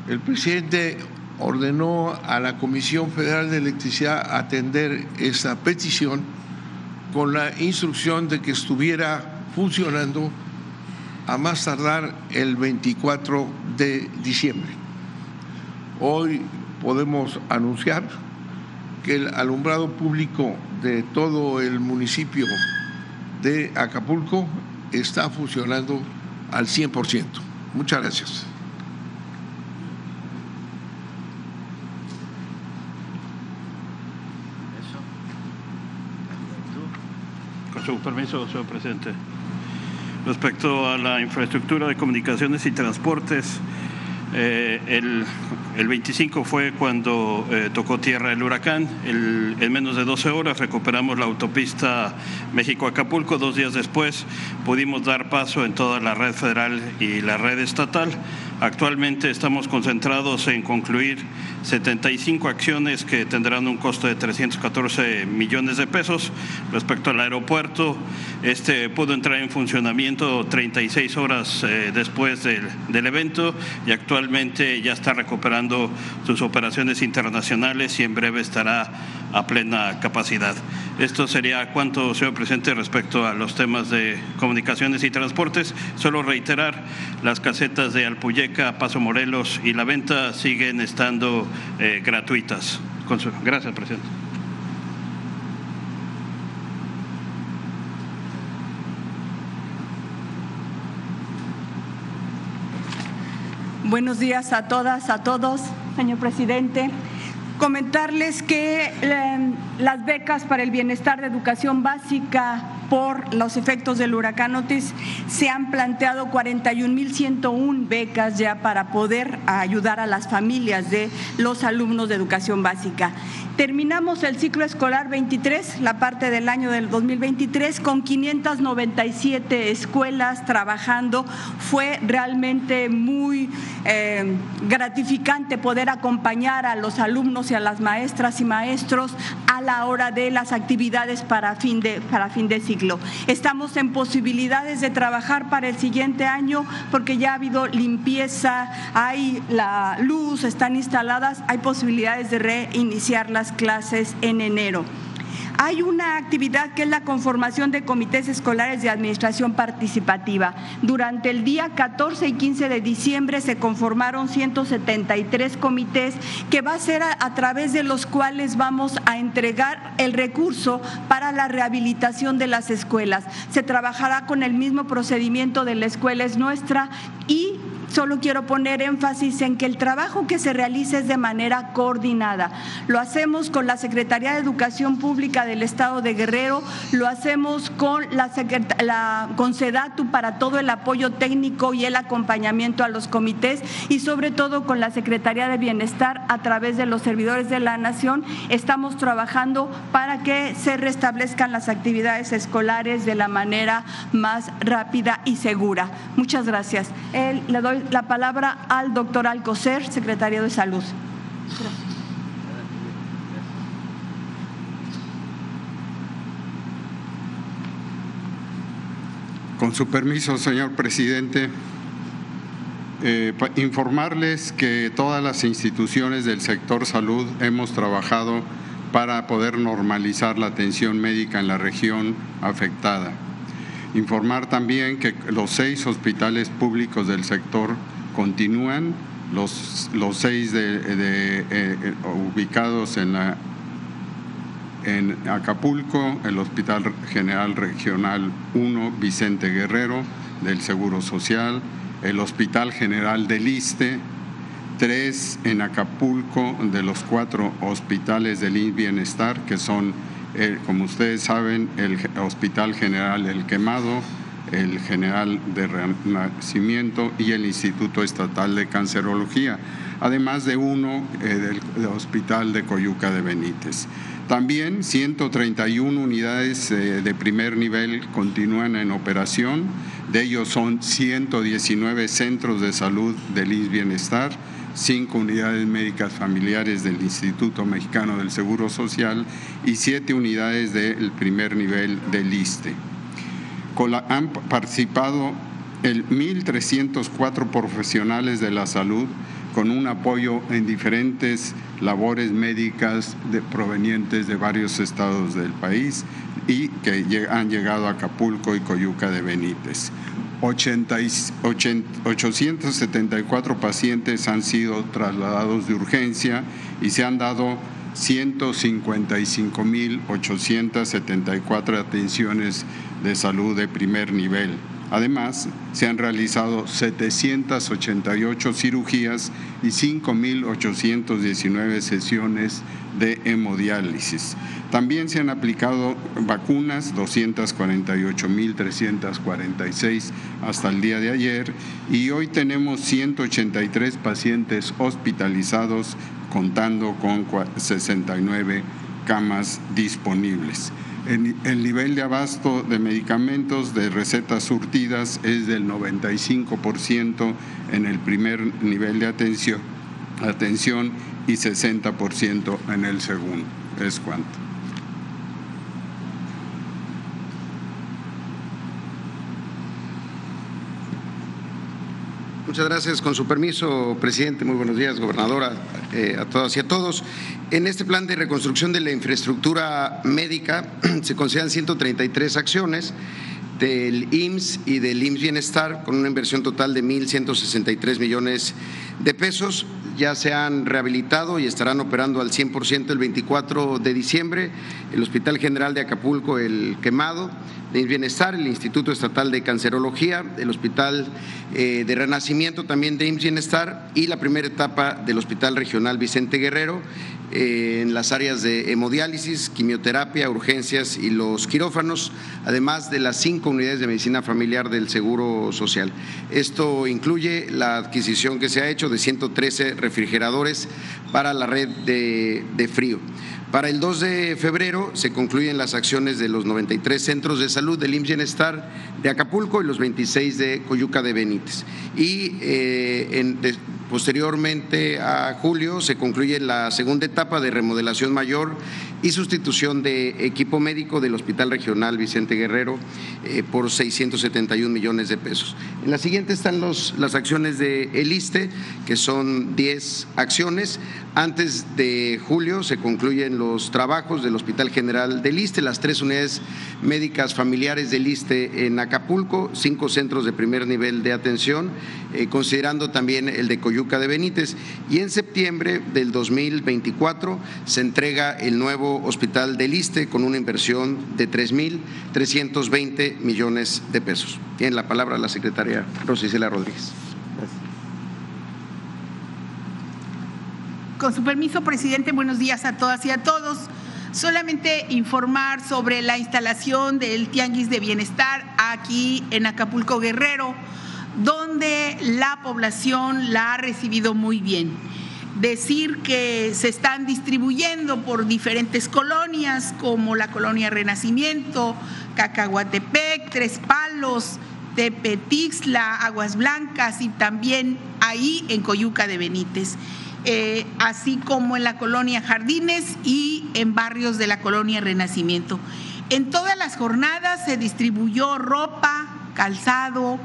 El presidente ordenó a la Comisión Federal de Electricidad atender esa petición con la instrucción de que estuviera funcionando a más tardar el 24 de diciembre. Hoy podemos anunciar que el alumbrado público de todo el municipio de Acapulco está funcionando al 100%. Muchas gracias. Con su permiso, señor presidente. Respecto a la infraestructura de comunicaciones y transportes, eh, el, el, 25 fue cuando eh, tocó tierra el huracán. En menos de 12 horas recuperamos la autopista México-Acapulco. Dos días después pudimos dar paso en toda la red federal y la red estatal. Actualmente estamos concentrados en concluir 75 acciones que tendrán un costo de 314 millones de pesos. Respecto al aeropuerto, este pudo entrar en funcionamiento 36 horas eh, después del, del evento y actualmente ya está recuperando sus operaciones internacionales y en breve estará a plena capacidad. Esto sería cuanto, señor presidente, respecto a los temas de comunicaciones y transportes. Solo reiterar, las casetas de Alpuyeca, Paso Morelos y La Venta siguen estando eh, gratuitas. Gracias, presidente. Buenos días a todas, a todos, señor presidente comentarles que em, las becas para el bienestar de educación básica por los efectos del huracán Otis se han planteado 41.101 becas ya para poder ayudar a las familias de los alumnos de educación básica. Terminamos el ciclo escolar 23, la parte del año del 2023, con 597 escuelas trabajando. Fue realmente muy eh, gratificante poder acompañar a los alumnos y a las maestras y maestros a la hora de las actividades para fin de, para fin de ciclo. Estamos en posibilidades de trabajar para el siguiente año porque ya ha habido limpieza, hay la luz, están instaladas, hay posibilidades de reiniciar las clases en enero. Hay una actividad que es la conformación de comités escolares de administración participativa. Durante el día 14 y 15 de diciembre se conformaron 173 comités que va a ser a, través de los cuales vamos a entregar el recurso para la rehabilitación de las escuelas. Se trabajará con el mismo procedimiento de la escuela es nuestra y solo quiero poner énfasis en que el trabajo que se realiza es de manera coordinada. Lo hacemos con la Secretaría de Educación Pública del Estado de Guerrero, lo hacemos con la, con SEDATU para todo el apoyo técnico y el acompañamiento a los comités y sobre todo con la Secretaría de Bienestar a través de los servidores de la Nación. Estamos trabajando para que se restablezcan las actividades escolares de la manera más rápida y segura. Muchas gracias. le doy la palabra al doctor Alcocer, secretario de Salud. Con su permiso, señor presidente, eh, informarles que todas las instituciones del sector salud hemos trabajado para poder normalizar la atención médica en la región afectada. Informar también que los seis hospitales públicos del sector continúan. Los, los seis de, de, eh, ubicados en, la, en Acapulco, el Hospital General Regional 1 Vicente Guerrero del Seguro Social, el Hospital General del Iste, tres en Acapulco de los cuatro hospitales del Bienestar, que son, eh, como ustedes saben, el Hospital General El Quemado, el General de Renacimiento y el Instituto Estatal de Cancerología, además de uno eh, del, Hospital de Coyuca de Benítez. También 131 unidades eh, de primer nivel continúan en operación, de ellos son 119 centros de salud del IS Bienestar, cinco unidades médicas familiares del Instituto Mexicano del Seguro Social y siete unidades del primer nivel del ISTE. Han participado el 1.304 profesionales de la salud con un apoyo en diferentes labores médicas provenientes de varios estados del país y que han llegado a Acapulco y Coyuca de Benítez. 874 pacientes han sido trasladados de urgencia y se han dado 155.874 atenciones de salud de primer nivel. Además, se han realizado 788 cirugías y 5.819 sesiones de hemodiálisis. También se han aplicado vacunas, 248.346 hasta el día de ayer, y hoy tenemos 183 pacientes hospitalizados, contando con 69 camas disponibles. El nivel de abasto de medicamentos de recetas surtidas es del 95% en el primer nivel de atención, atención y 60% en el segundo. Es cuanto. Muchas gracias. Con su permiso, presidente, muy buenos días, gobernadora, eh, a todas y a todos. En este plan de reconstrucción de la infraestructura médica se consideran 133 acciones del IMSS y del IMSS Bienestar con una inversión total de 1.163 millones de pesos. Ya se han rehabilitado y estarán operando al 100% el 24 de diciembre el Hospital General de Acapulco, el Quemado, de Bienestar, el Instituto Estatal de Cancerología, el Hospital eh, de Renacimiento también de IMSS Bienestar y la primera etapa del Hospital Regional Vicente Guerrero eh, en las áreas de hemodiálisis, quimioterapia, urgencias y los quirófanos, además de las cinco unidades de medicina familiar del Seguro Social. Esto incluye la adquisición que se ha hecho de 113 refrigeradores para la red de, de frío. Para el 2 de febrero se concluyen las acciones de los 93 centros de salud del IMSS Bienestar de Acapulco y los 26 de Coyuca de Benítez. Y eh, en, Posteriormente a julio se concluye la segunda etapa de remodelación mayor y sustitución de equipo médico del Hospital Regional Vicente Guerrero eh, por 671 millones de pesos. En la siguiente están los, las acciones de El ISTE, que son 10 acciones. Antes de julio se concluyen los trabajos del Hospital General del ISTE, las tres unidades médicas familiares del ISTE en Acapulco, cinco centros de primer nivel de atención, eh, considerando también el de Coyuca de Benítez. Y en septiembre del 2024 se entrega el nuevo Hospital del ISTE con una inversión de 3.320 millones de pesos. Tiene la palabra la secretaria Rosicela Rodríguez. Con su permiso, presidente, buenos días a todas y a todos. Solamente informar sobre la instalación del Tianguis de Bienestar aquí en Acapulco Guerrero, donde la población la ha recibido muy bien. Decir que se están distribuyendo por diferentes colonias, como la colonia Renacimiento, Cacahuatepec, Tres Palos, Tepetixla, Aguas Blancas y también ahí en Coyuca de Benítez. Eh, así como en la colonia Jardines y en barrios de la colonia Renacimiento. En todas las jornadas se distribuyó ropa, calzado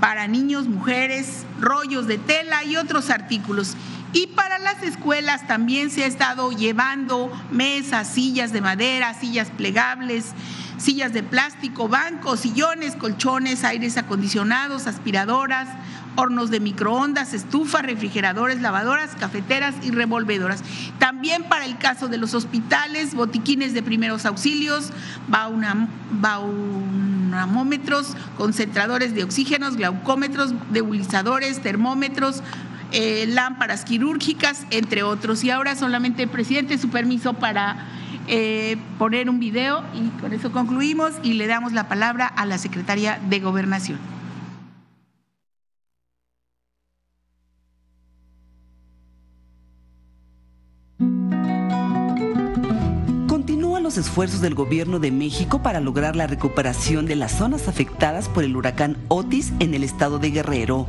para niños, mujeres, rollos de tela y otros artículos. Y para las escuelas también se ha estado llevando mesas, sillas de madera, sillas plegables, sillas de plástico, bancos, sillones, colchones, aires acondicionados, aspiradoras, hornos de microondas, estufas, refrigeradores, lavadoras, cafeteras y revolvedoras. También para el caso de los hospitales, botiquines de primeros auxilios, baunamómetros, concentradores de oxígenos, glaucómetros, nebulizadores, termómetros, eh, lámparas quirúrgicas, entre otros. Y ahora solamente, presidente, su permiso para eh, poner un video y con eso concluimos y le damos la palabra a la secretaria de Gobernación. Esfuerzos del gobierno de México para lograr la recuperación de las zonas afectadas por el huracán Otis en el estado de Guerrero.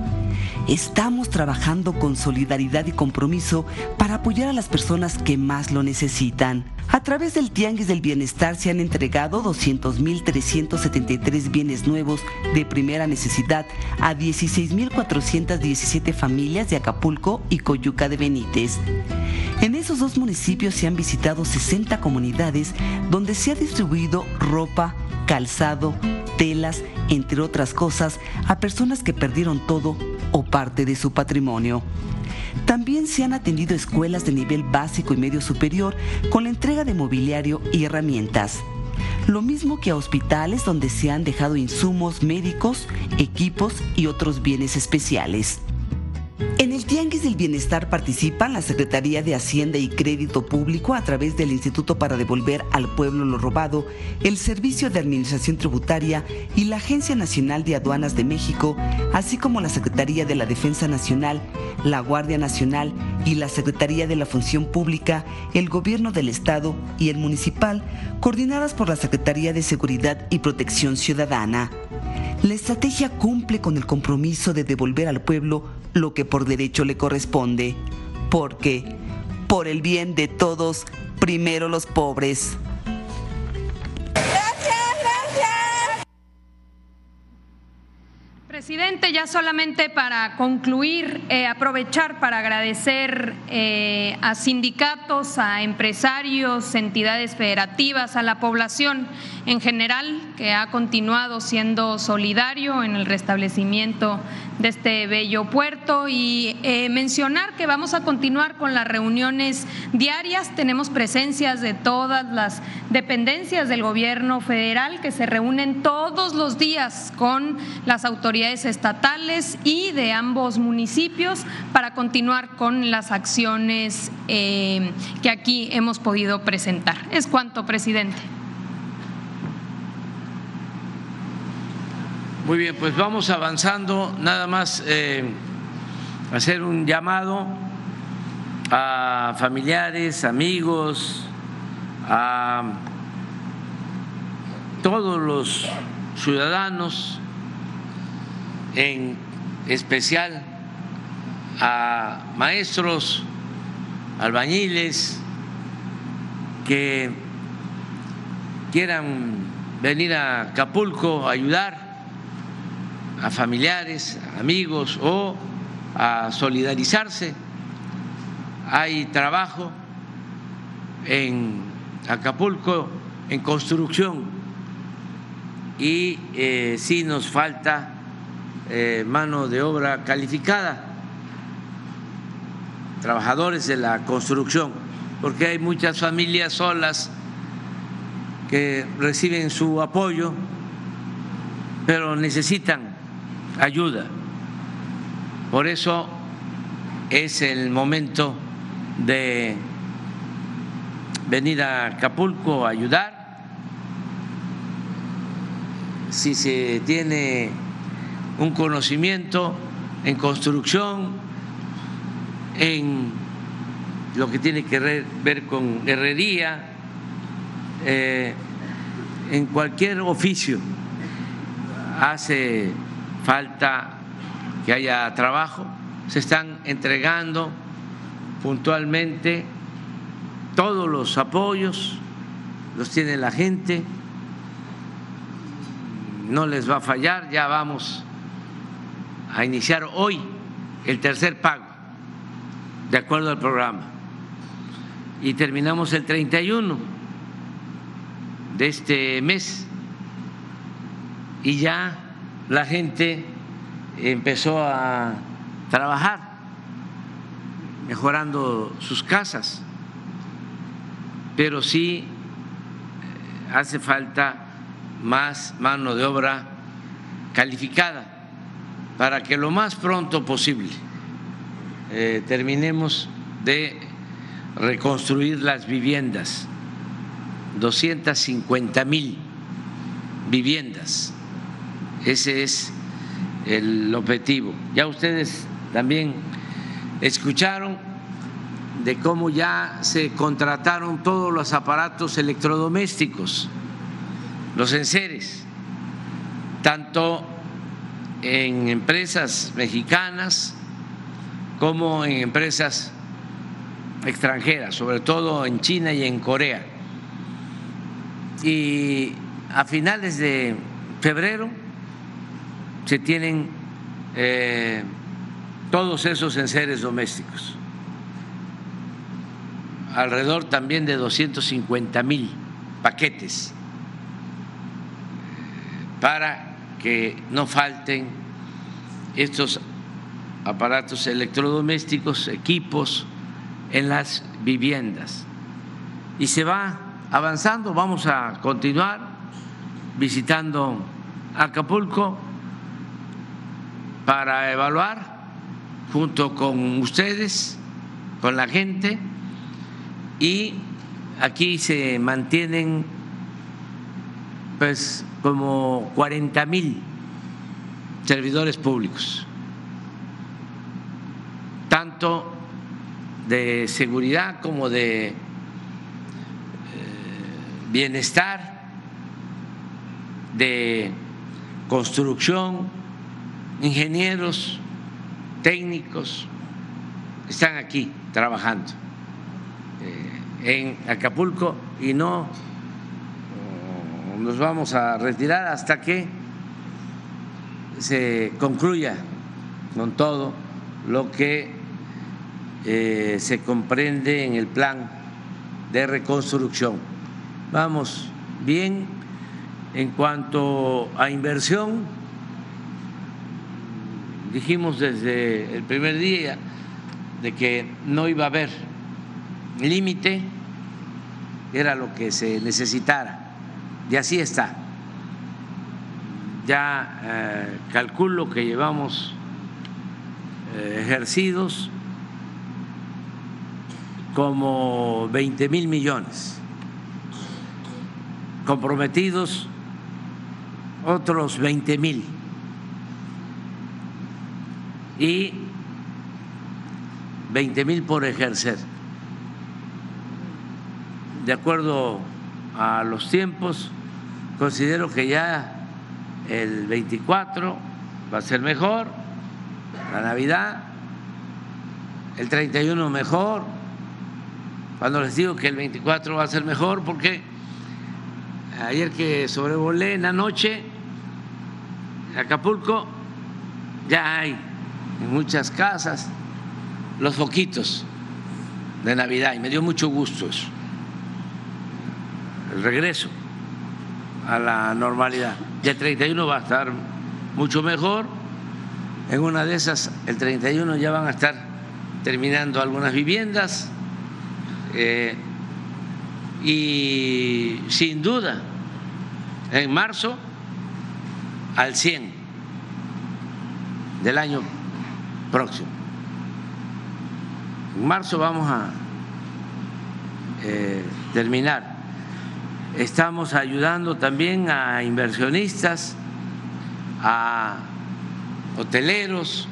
Estamos trabajando con solidaridad y compromiso para apoyar a las personas que más lo necesitan. A través del Tianguis del Bienestar se han entregado 200.373 bienes nuevos de primera necesidad a 16.417 familias de Acapulco y Coyuca de Benítez. En esos dos municipios se han visitado 60 comunidades donde se ha distribuido ropa, calzado, telas, entre otras cosas, a personas que perdieron todo o parte de su patrimonio. También se han atendido escuelas de nivel básico y medio superior con la entrega de mobiliario y herramientas. Lo mismo que a hospitales donde se han dejado insumos médicos, equipos y otros bienes especiales. Tianguis del Bienestar participan la Secretaría de Hacienda y Crédito Público a través del Instituto para Devolver al Pueblo lo Robado, el Servicio de Administración Tributaria y la Agencia Nacional de Aduanas de México, así como la Secretaría de la Defensa Nacional, la Guardia Nacional y la Secretaría de la Función Pública, el Gobierno del Estado y el Municipal, coordinadas por la Secretaría de Seguridad y Protección Ciudadana. La estrategia cumple con el compromiso de devolver al pueblo lo que por derecho le corresponde, porque, por el bien de todos, primero los pobres. Presidente, ya solamente para concluir, eh, aprovechar para agradecer eh, a sindicatos, a empresarios, entidades federativas, a la población en general que ha continuado siendo solidario en el restablecimiento de este bello puerto y eh, mencionar que vamos a continuar con las reuniones diarias. Tenemos presencias de todas las dependencias del gobierno federal que se reúnen todos los días con las autoridades estatales y de ambos municipios para continuar con las acciones eh, que aquí hemos podido presentar. Es cuanto, presidente. Muy bien, pues vamos avanzando. Nada más eh, hacer un llamado a familiares, amigos, a todos los ciudadanos, en especial a maestros, albañiles que quieran venir a Acapulco a ayudar a familiares, amigos o a solidarizarse. Hay trabajo en Acapulco en construcción y eh, sí nos falta eh, mano de obra calificada, trabajadores de la construcción, porque hay muchas familias solas que reciben su apoyo, pero necesitan ayuda. Por eso es el momento de venir a Acapulco a ayudar. Si se tiene un conocimiento en construcción, en lo que tiene que ver con herrería, eh, en cualquier oficio, hace falta que haya trabajo, se están entregando puntualmente todos los apoyos, los tiene la gente, no les va a fallar, ya vamos a iniciar hoy el tercer pago, de acuerdo al programa, y terminamos el 31 de este mes. Y ya la gente empezó a trabajar mejorando sus casas, pero sí eh, hace falta más mano de obra calificada para que lo más pronto posible eh, terminemos de reconstruir las viviendas, 250 mil viviendas. Ese es el objetivo. Ya ustedes también escucharon de cómo ya se contrataron todos los aparatos electrodomésticos, los enseres, tanto en empresas mexicanas como en empresas extranjeras, sobre todo en China y en Corea. Y a finales de febrero se tienen eh, todos esos enseres domésticos, alrededor también de 250 mil paquetes para que no falten estos aparatos electrodomésticos, equipos en las viviendas. Y se va avanzando, vamos a continuar visitando Acapulco para evaluar junto con ustedes, con la gente, y aquí se mantienen pues como 40 mil servidores públicos, tanto de seguridad como de eh, bienestar, de construcción, ingenieros, técnicos, están aquí trabajando eh, en Acapulco y no nos vamos a retirar hasta que se concluya con todo lo que eh, se comprende en el plan de reconstrucción. Vamos bien en cuanto a inversión. Dijimos desde el primer día de que no iba a haber límite, era lo que se necesitara. Y así está. Ya eh, calculo que llevamos eh, ejercidos como 20 mil millones, comprometidos otros 20 mil y 20 mil por ejercer. De acuerdo a los tiempos, considero que ya el 24 va a ser mejor, la Navidad, el 31 mejor, cuando les digo que el 24 va a ser mejor, porque ayer que sobrevolé en la noche, Acapulco, ya hay en muchas casas los foquitos de Navidad y me dio mucho gusto eso, el regreso a la normalidad. Ya el 31 va a estar mucho mejor. En una de esas, el 31 ya van a estar terminando algunas viviendas. Eh, y sin duda, en marzo, al 100 del año próximo. En marzo vamos a eh, terminar Estamos ayudando también a inversionistas, a hoteleros.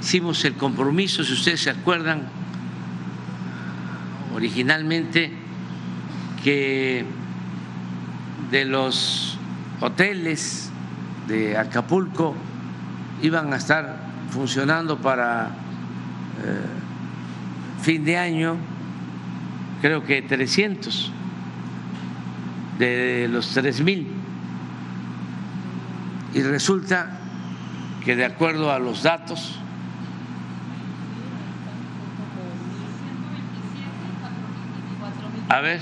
Hicimos el compromiso, si ustedes se acuerdan, originalmente que de los hoteles de Acapulco iban a estar funcionando para eh, fin de año, creo que 300 de los tres mil. Y resulta que de acuerdo a los datos, a ver,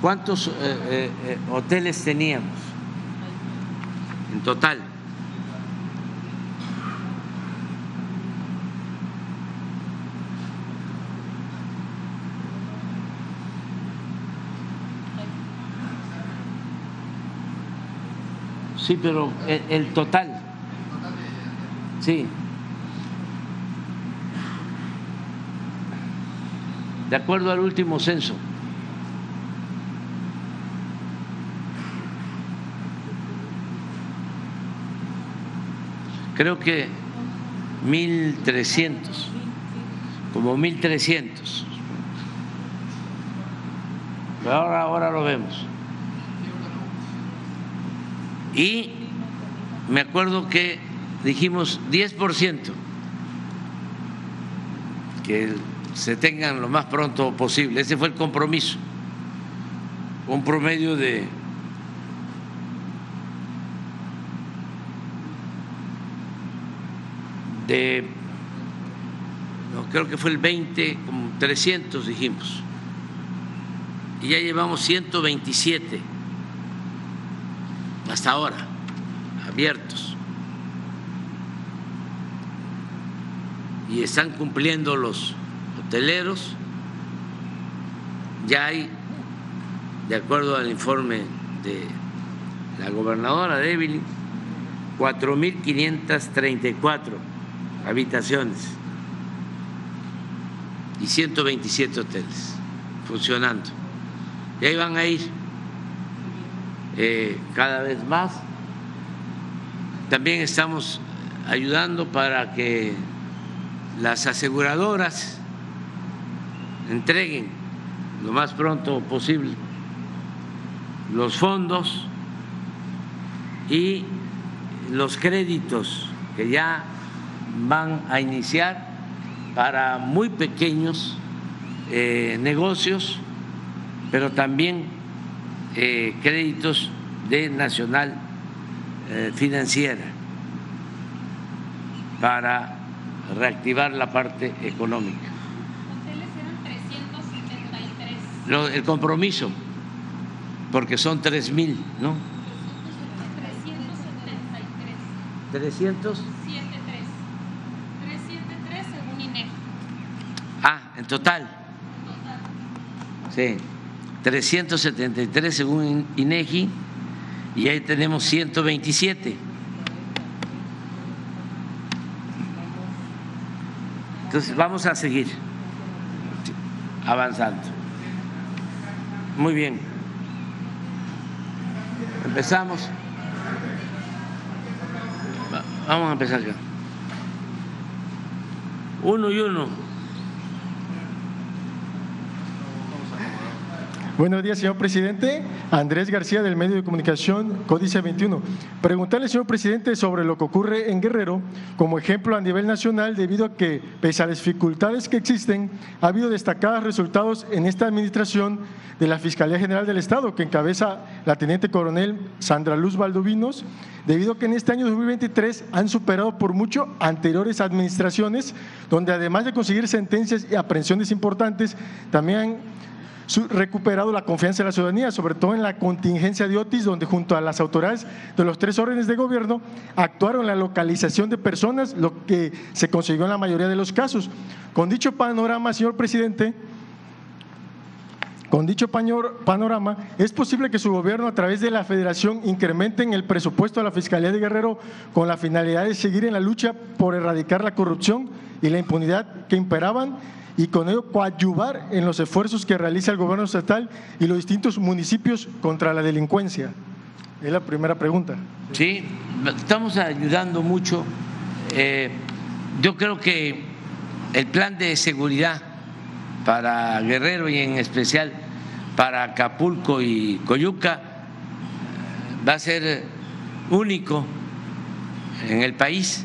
¿cuántos eh, eh, eh, hoteles teníamos? En total. Sí, pero el, el total. Sí. De acuerdo al último censo. Creo que 1.300, como 1.300. Pero ahora, ahora lo vemos. Y me acuerdo que dijimos 10%, que se tengan lo más pronto posible. Ese fue el compromiso. Un promedio de de no, creo que fue el 20, como 300 dijimos. Y ya llevamos 127 hasta ahora abiertos. Y están cumpliendo los hoteleros. Ya hay, de acuerdo al informe de la gobernadora de Evelyn, 4.534 habitaciones y 127 hoteles funcionando. Y ahí van a ir eh, cada vez más. También estamos ayudando para que las aseguradoras entreguen lo más pronto posible los fondos y los créditos que ya van a iniciar para muy pequeños eh, negocios, pero también eh, créditos de Nacional eh, Financiera para reactivar la parte económica. Lo, el compromiso, porque son tres mil, ¿no? 300. 373 según INEGI. Ah, en total. Sí, 373 según INEGI y ahí tenemos 127. Entonces vamos a seguir avanzando. Muy bien. Empezamos. Vamos a empezar acá. Uno y uno. Buenos días, señor presidente. Andrés García, del medio de comunicación Códice 21. Preguntarle, señor presidente, sobre lo que ocurre en Guerrero, como ejemplo a nivel nacional, debido a que, pese a las dificultades que existen, ha habido destacados resultados en esta administración de la Fiscalía General del Estado, que encabeza la teniente coronel Sandra Luz Valdovinos, debido a que en este año 2023 han superado por mucho anteriores administraciones, donde además de conseguir sentencias y aprehensiones importantes, también han recuperado la confianza de la ciudadanía, sobre todo en la contingencia de Otis, donde junto a las autoridades de los tres órdenes de gobierno actuaron la localización de personas, lo que se consiguió en la mayoría de los casos. Con dicho panorama, señor presidente, con dicho panorama, es posible que su gobierno a través de la federación incremente en el presupuesto de la Fiscalía de Guerrero con la finalidad de seguir en la lucha por erradicar la corrupción y la impunidad que imperaban y con ello coadyuvar en los esfuerzos que realiza el gobierno estatal y los distintos municipios contra la delincuencia? Es la primera pregunta. Sí, estamos ayudando mucho. Eh, yo creo que el plan de seguridad para Guerrero y en especial para Acapulco y Coyuca va a ser único en el país,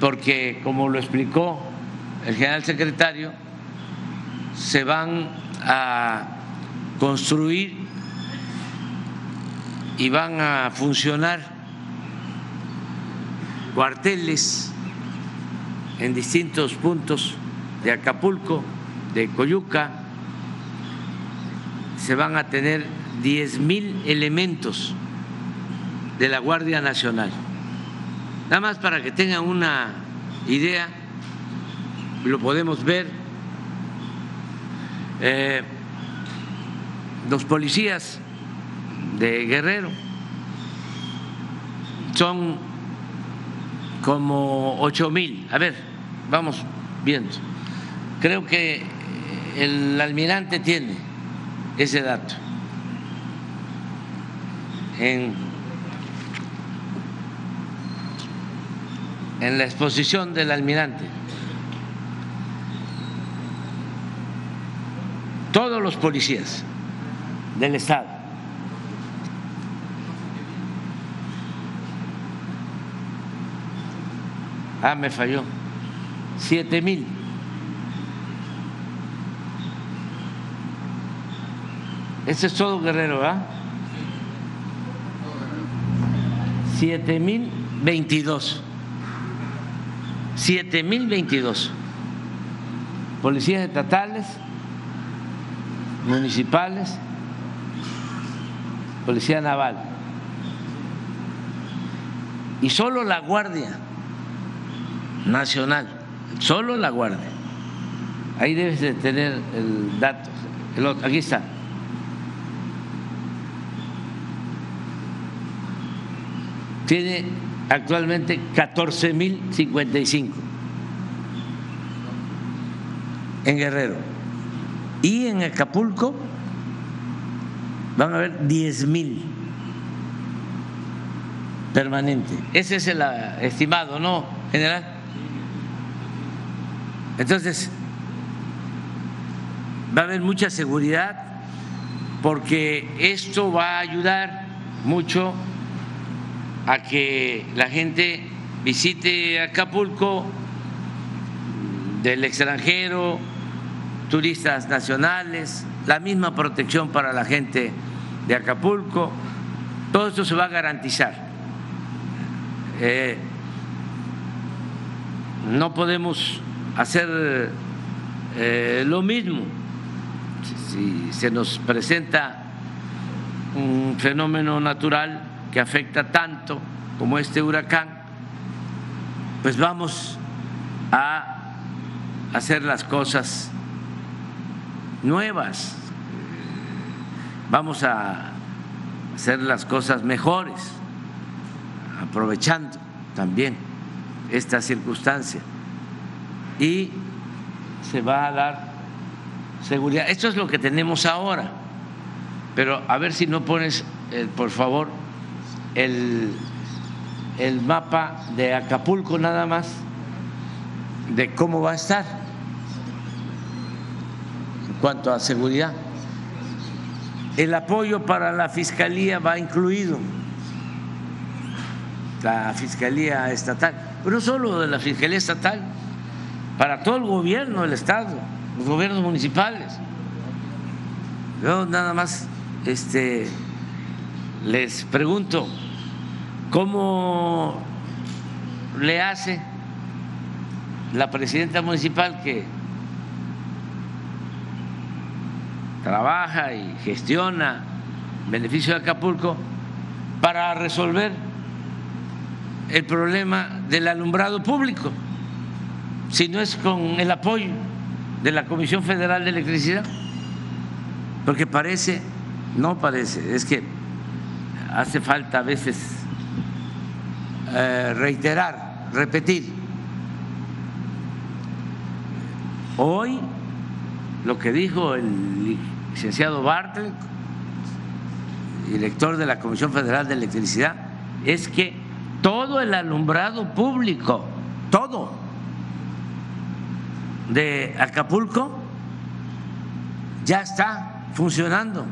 porque como lo explicó el general secretario, se van a construir y van a funcionar cuarteles en distintos puntos de Acapulco, de Coyuca, se van a tener 10 mil elementos de la Guardia Nacional. Nada más para que tengan una idea, lo podemos ver. Eh, los policías de Guerrero son como ocho mil. A ver, vamos viendo. Creo que el almirante tiene ese dato. En, en la exposición del almirante. Todos los policías del Estado. Ah, me falló. Siete mil. Ese es todo Guerrero, ¿ah? Siete mil veintidós. Siete mil veintidós. Policías estatales, municipales, Policía Naval. Y solo la Guardia Nacional, solo la Guardia. Ahí debes de tener el dato. El aquí está. Tiene actualmente 14.055 en Guerrero. Y en Acapulco van a haber 10 mil permanente. Ese es el ah, estimado, ¿no, general? Entonces, va a haber mucha seguridad porque esto va a ayudar mucho a que la gente visite Acapulco del extranjero, turistas nacionales, la misma protección para la gente de Acapulco, todo esto se va a garantizar. Eh, no podemos hacer eh, lo mismo si se nos presenta un fenómeno natural que afecta tanto como este huracán, pues vamos a hacer las cosas nuevas, vamos a hacer las cosas mejores, aprovechando también esta circunstancia. Y se va a dar seguridad. Esto es lo que tenemos ahora, pero a ver si no pones, eh, por favor, el, el mapa de Acapulco nada más, de cómo va a estar cuanto a seguridad. El apoyo para la Fiscalía va incluido, la Fiscalía Estatal, pero no solo de la Fiscalía Estatal, para todo el gobierno del Estado, los gobiernos municipales. Yo nada más este, les pregunto, ¿cómo le hace la presidenta municipal que trabaja y gestiona beneficio de Acapulco para resolver el problema del alumbrado público, si no es con el apoyo de la Comisión Federal de Electricidad, porque parece, no parece, es que hace falta a veces eh, reiterar, repetir. Hoy lo que dijo el licenciado Bartlett, director de la Comisión Federal de Electricidad, es que todo el alumbrado público, todo de Acapulco ya está funcionando,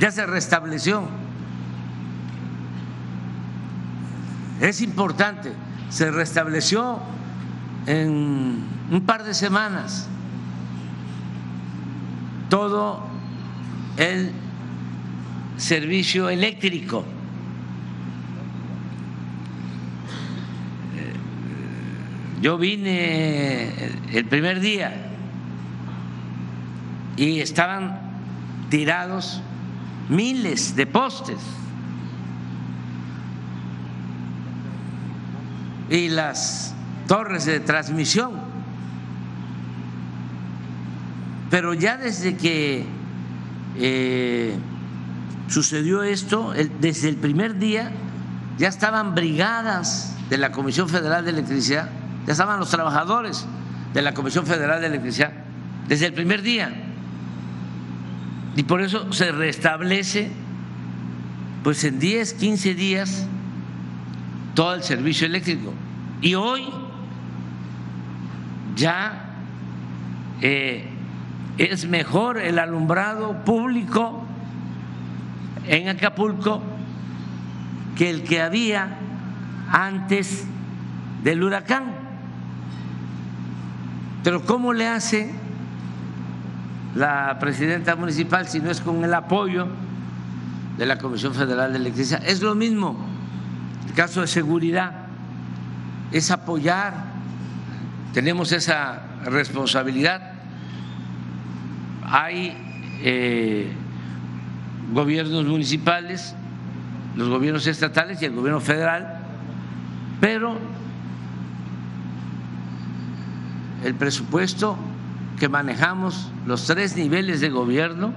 ya se restableció. Es importante, se restableció en un par de semanas todo el servicio eléctrico. Yo vine el primer día y estaban tirados miles de postes y las torres de transmisión. Pero ya desde que eh, sucedió esto, desde el primer día ya estaban brigadas de la Comisión Federal de Electricidad, ya estaban los trabajadores de la Comisión Federal de Electricidad desde el primer día. Y por eso se restablece, pues en 10, 15 días, todo el servicio eléctrico. Y hoy ya eh, es mejor el alumbrado público en Acapulco que el que había antes del huracán. Pero ¿cómo le hace la presidenta municipal si no es con el apoyo de la Comisión Federal de Electricidad? Es lo mismo, el caso de seguridad, es apoyar, tenemos esa responsabilidad. Hay eh, gobiernos municipales, los gobiernos estatales y el gobierno federal, pero el presupuesto que manejamos los tres niveles de gobierno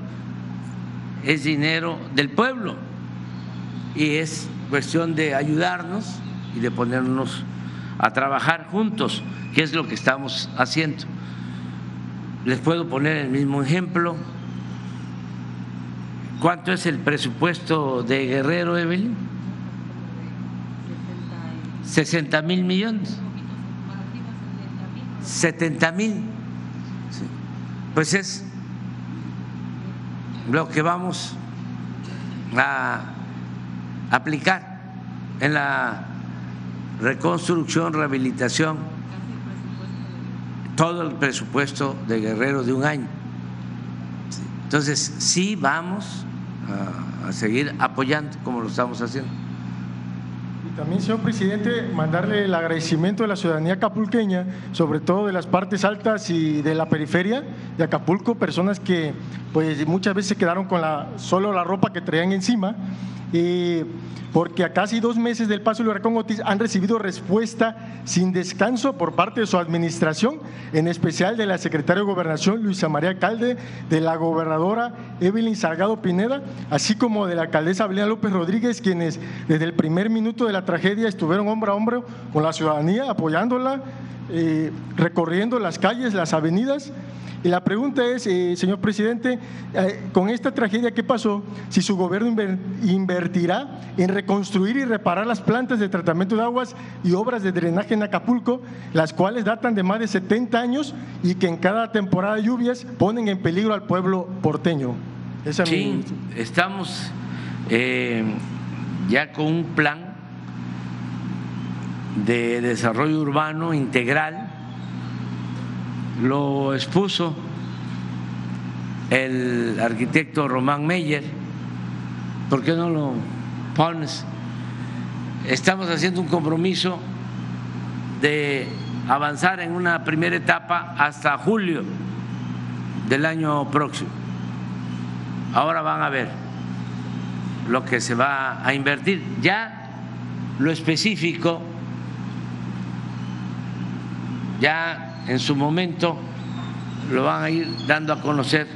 es dinero del pueblo y es cuestión de ayudarnos y de ponernos a trabajar juntos, que es lo que estamos haciendo. Les puedo poner el mismo ejemplo ¿Cuánto es el presupuesto de Guerrero, Evelyn? 60 mil millones. 70 mil. Pues es lo que vamos a aplicar en la reconstrucción, rehabilitación, todo el presupuesto de Guerrero de un año. Entonces, sí vamos a, seguir apoyando como lo estamos haciendo. Y también, señor presidente, mandarle el agradecimiento de la ciudadanía capulqueña, sobre todo de las partes altas y de la periferia de Acapulco, personas que pues muchas veces quedaron con la, solo la ropa que traían encima. Y porque a casi dos meses del paso del huracán Otis han recibido respuesta sin descanso por parte de su administración, en especial de la secretaria de Gobernación Luisa María Alcalde, de la gobernadora Evelyn Salgado Pineda, así como de la alcaldesa Abelina López Rodríguez, quienes desde el primer minuto de la tragedia estuvieron hombro a hombro con la ciudadanía, apoyándola, eh, recorriendo las calles, las avenidas la pregunta es, eh, señor presidente, eh, con esta tragedia, ¿qué pasó? Si su gobierno invertirá en reconstruir y reparar las plantas de tratamiento de aguas y obras de drenaje en Acapulco, las cuales datan de más de 70 años y que en cada temporada de lluvias ponen en peligro al pueblo porteño. sí, estamos eh, ya con un plan de desarrollo urbano integral lo expuso el arquitecto Román Meyer. ¿Por qué no lo pones? Estamos haciendo un compromiso de avanzar en una primera etapa hasta julio del año próximo. Ahora van a ver lo que se va a invertir. Ya lo específico, ya en su momento lo van a ir dando a conocer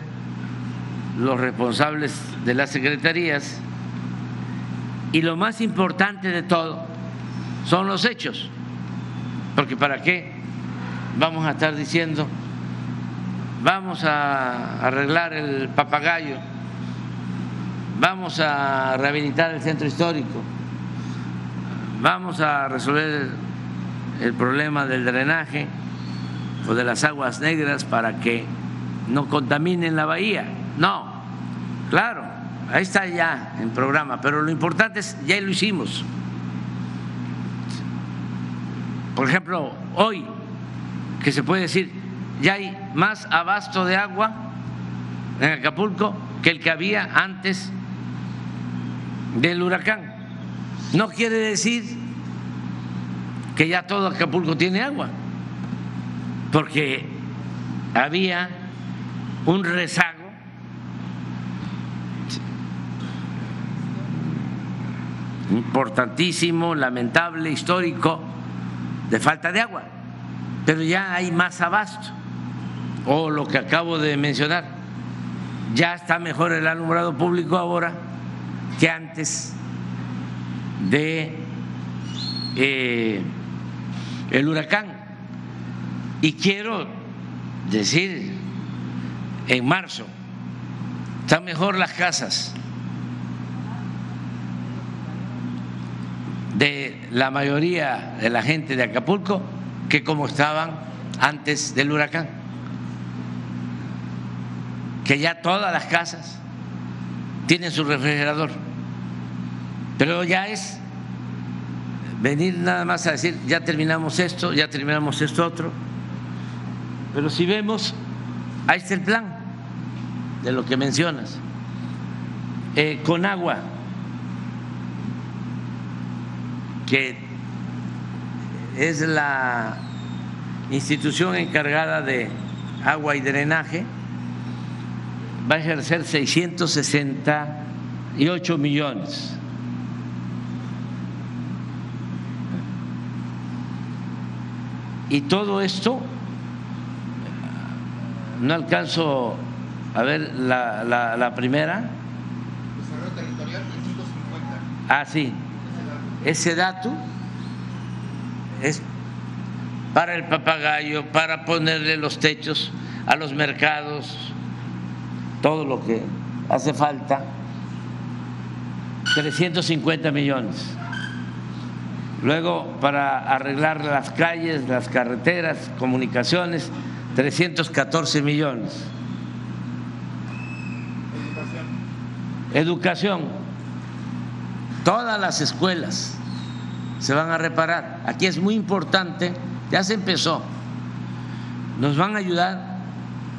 los responsables de las secretarías. Y lo más importante de todo son los hechos, porque para qué vamos a estar diciendo vamos a arreglar el papagayo, vamos a rehabilitar el centro histórico, vamos a resolver el problema del drenaje o de las aguas negras para que no contaminen la bahía. No, claro, ahí está ya en programa, pero lo importante es, ya lo hicimos. Por ejemplo, hoy, que se puede decir, ya hay más abasto de agua en Acapulco que el que había antes del huracán. No quiere decir que ya todo Acapulco tiene agua porque había un rezago importantísimo, lamentable, histórico, de falta de agua, pero ya hay más abasto. O lo que acabo de mencionar, ya está mejor el alumbrado público ahora que antes de eh, el huracán. Y quiero decir, en marzo, están mejor las casas de la mayoría de la gente de Acapulco que como estaban antes del huracán. Que ya todas las casas tienen su refrigerador. Pero ya es venir nada más a decir, ya terminamos esto, ya terminamos esto otro. Pero si vemos, ahí está el plan de lo que mencionas. Eh, con agua, que es la institución encargada de agua y drenaje, va a ejercer 668 millones. Y todo esto, no alcanzo a ver la, la, la primera. Desarrollo territorial 350. Ah, sí. Ese dato es para el papagayo, para ponerle los techos a los mercados, todo lo que hace falta. 350 millones. Luego, para arreglar las calles, las carreteras, comunicaciones, 314 millones. Educación. Todas las escuelas se van a reparar. Aquí es muy importante, ya se empezó. Nos van a ayudar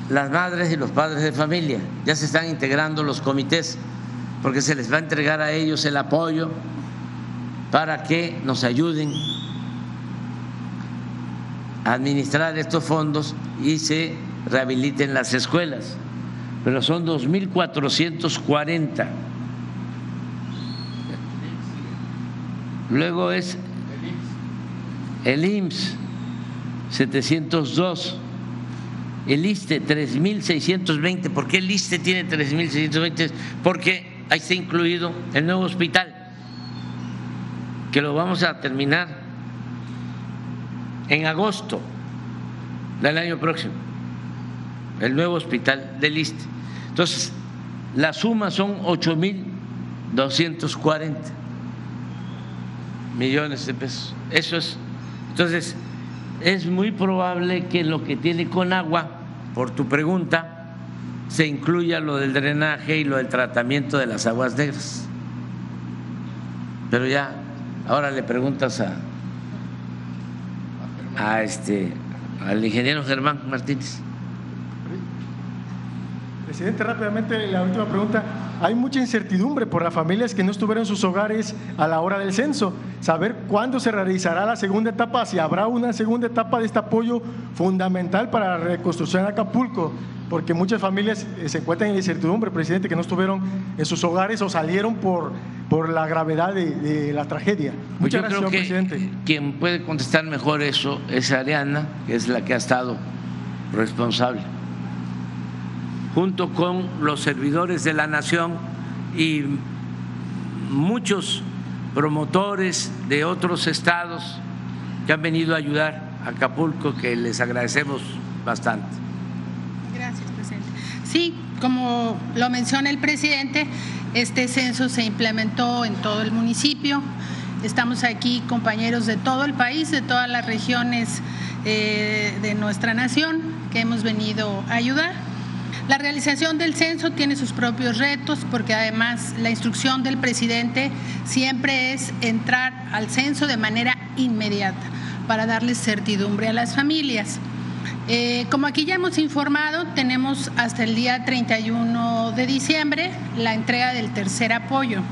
las madres y los padres de familia. Ya se están integrando los comités porque se les va a entregar a ellos el apoyo para que nos ayuden administrar estos fondos y se rehabiliten las escuelas. Pero son 2.440. Luego es el IMSS, 702. El ISTE, 3.620. ¿Por qué el ISTE tiene 3.620? Porque ahí está incluido el nuevo hospital que lo vamos a terminar en agosto del año próximo, el nuevo hospital del ISTE. Entonces, la suma son 8.240 millones de pesos. Eso es. Entonces, es muy probable que lo que tiene con agua, por tu pregunta, se incluya lo del drenaje y lo del tratamiento de las aguas negras. Pero ya Ahora le preguntas a, a este, al ingeniero Germán Martínez. Presidente, rápidamente la última pregunta. Hay mucha incertidumbre por las familias que no estuvieron en sus hogares a la hora del censo. Saber cuándo se realizará la segunda etapa, si habrá una segunda etapa de este apoyo fundamental para la reconstrucción de Acapulco porque muchas familias eh, se encuentran en incertidumbre, presidente, que no estuvieron en sus hogares o salieron por, por la gravedad de, la tragedia. Pues Muchas gracias, presidente. Quien puede contestar mejor eso es Ariana, que es la que ha estado responsable, junto con los servidores de la nación y muchos promotores de otros estados que han venido a ayudar a Acapulco, que les agradecemos bastante. Sí, como lo menciona el presidente, este censo se implementó en todo el municipio. Estamos aquí compañeros de todo el país, de todas las regiones eh, de nuestra nación que hemos venido a ayudar. La realización del censo tiene sus propios retos porque además la instrucción del presidente siempre es entrar al censo de manera inmediata para darles certidumbre a las familias. Eh, como aquí ya hemos informado, tenemos hasta el día 31 de diciembre la entrega del tercer apoyo.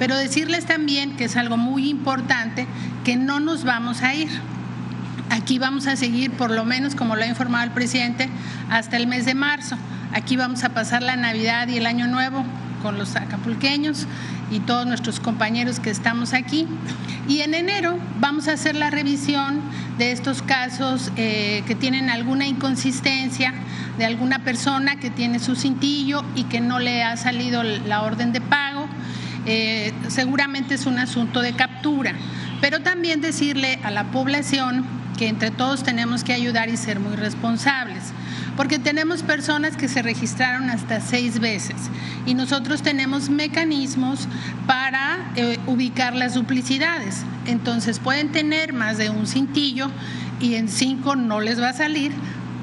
Pero decirles también que es algo muy importante que no nos vamos a ir. Aquí vamos a seguir, por lo menos como lo ha informado el presidente, hasta el mes de marzo. Aquí vamos a pasar la Navidad y el Año Nuevo con los acapulqueños y todos nuestros compañeros que estamos aquí. Y en enero vamos a hacer la revisión de estos casos eh, que tienen alguna inconsistencia de alguna persona que tiene su cintillo y que no le ha salido la orden de pago. Eh, seguramente es un asunto de captura, pero también decirle a la población que entre todos tenemos que ayudar y ser muy responsables porque tenemos personas que se registraron hasta seis veces y nosotros tenemos mecanismos para eh, ubicar las duplicidades. Entonces pueden tener más de un cintillo y en cinco no les va a salir,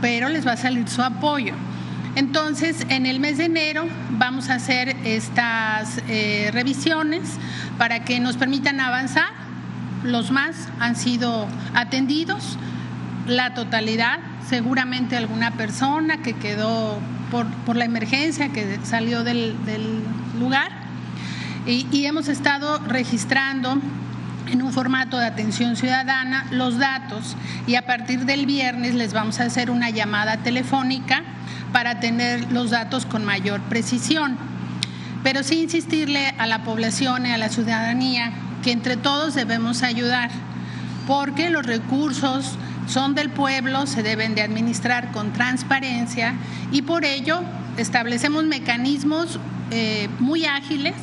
pero les va a salir su apoyo. Entonces, en el mes de enero vamos a hacer estas eh, revisiones para que nos permitan avanzar. Los más han sido atendidos, la totalidad seguramente alguna persona que quedó por, la emergencia, que salió del, lugar. Y, hemos estado registrando en un formato de atención ciudadana los datos y a partir del viernes les vamos a hacer una llamada telefónica para tener los datos con mayor precisión. Pero sí insistirle a la población y a la ciudadanía que entre todos debemos ayudar, porque los recursos son del pueblo, se deben de administrar con transparencia y por ello establecemos mecanismos eh, muy ágiles.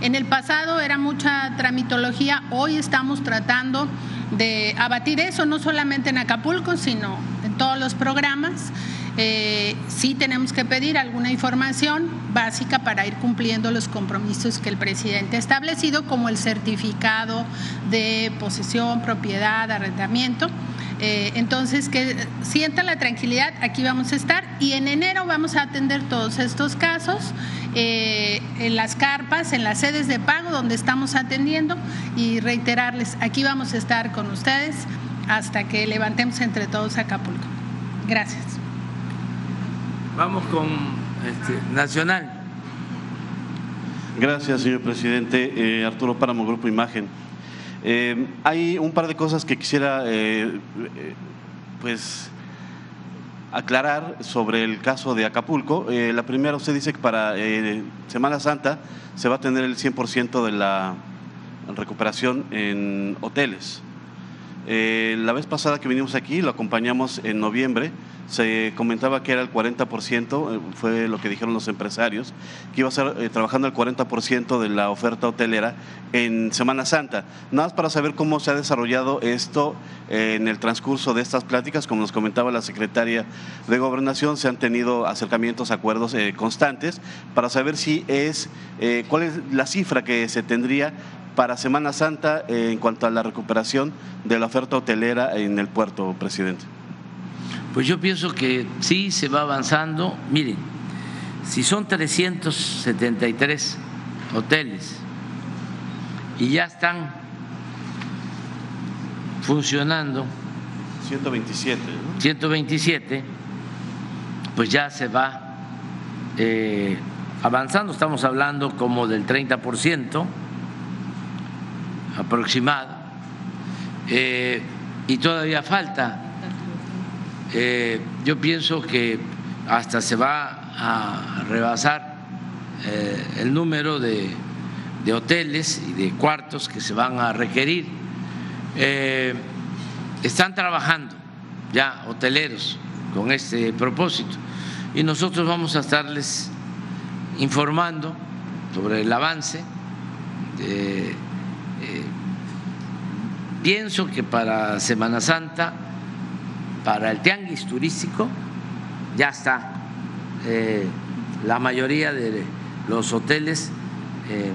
En el pasado era mucha tramitología, hoy estamos tratando de abatir eso, no solamente en Acapulco, sino en todos los programas. Eh, sí tenemos que pedir alguna información básica para ir cumpliendo los compromisos que el presidente ha establecido, como el certificado de posesión, propiedad, arrendamiento. Eh, entonces, que sientan la tranquilidad, aquí vamos a estar y en enero vamos a atender todos estos casos eh, en las carpas, en las sedes de pago donde estamos atendiendo y reiterarles, aquí vamos a estar con ustedes hasta que levantemos entre todos Acapulco. Gracias. Vamos con este, Nacional. Gracias, señor presidente. Eh, Arturo Páramo, Grupo Imagen. Eh, hay un par de cosas que quisiera eh, pues aclarar sobre el caso de Acapulco. la primera, usted dice que para Semana Santa se va a tener el 100% de la recuperación en hoteles. La vez pasada que vinimos aquí, lo acompañamos en noviembre, se comentaba que era el 40%, eh, fue lo que dijeron los empresarios, que iba a ser eh, trabajando el 40% de la oferta hotelera en Semana Santa. Nada más para saber cómo se ha desarrollado esto eh, en el transcurso de estas pláticas, como nos comentaba la secretaria de Gobernación, se han tenido acercamientos, acuerdos constantes para saber si es, cuál es la cifra que se tendría para Semana Santa en cuanto a la recuperación de la oferta hotelera en el puerto, presidente. Pues yo pienso que sí se va avanzando. Miren, si son 373 hoteles y ya están funcionando 127, 127, pues ya se va eh, avanzando. Estamos hablando como del 30% aproximado. Eh, y todavía falta eh, yo pienso que hasta se va a rebasar eh, el número de, hoteles y de cuartos que se van a requerir. Están trabajando ya hoteleros con este propósito y nosotros vamos a estarles informando sobre el avance. Pienso que para Semana Santa para el tianguis turístico ya está eh, la mayoría de los hoteles eh,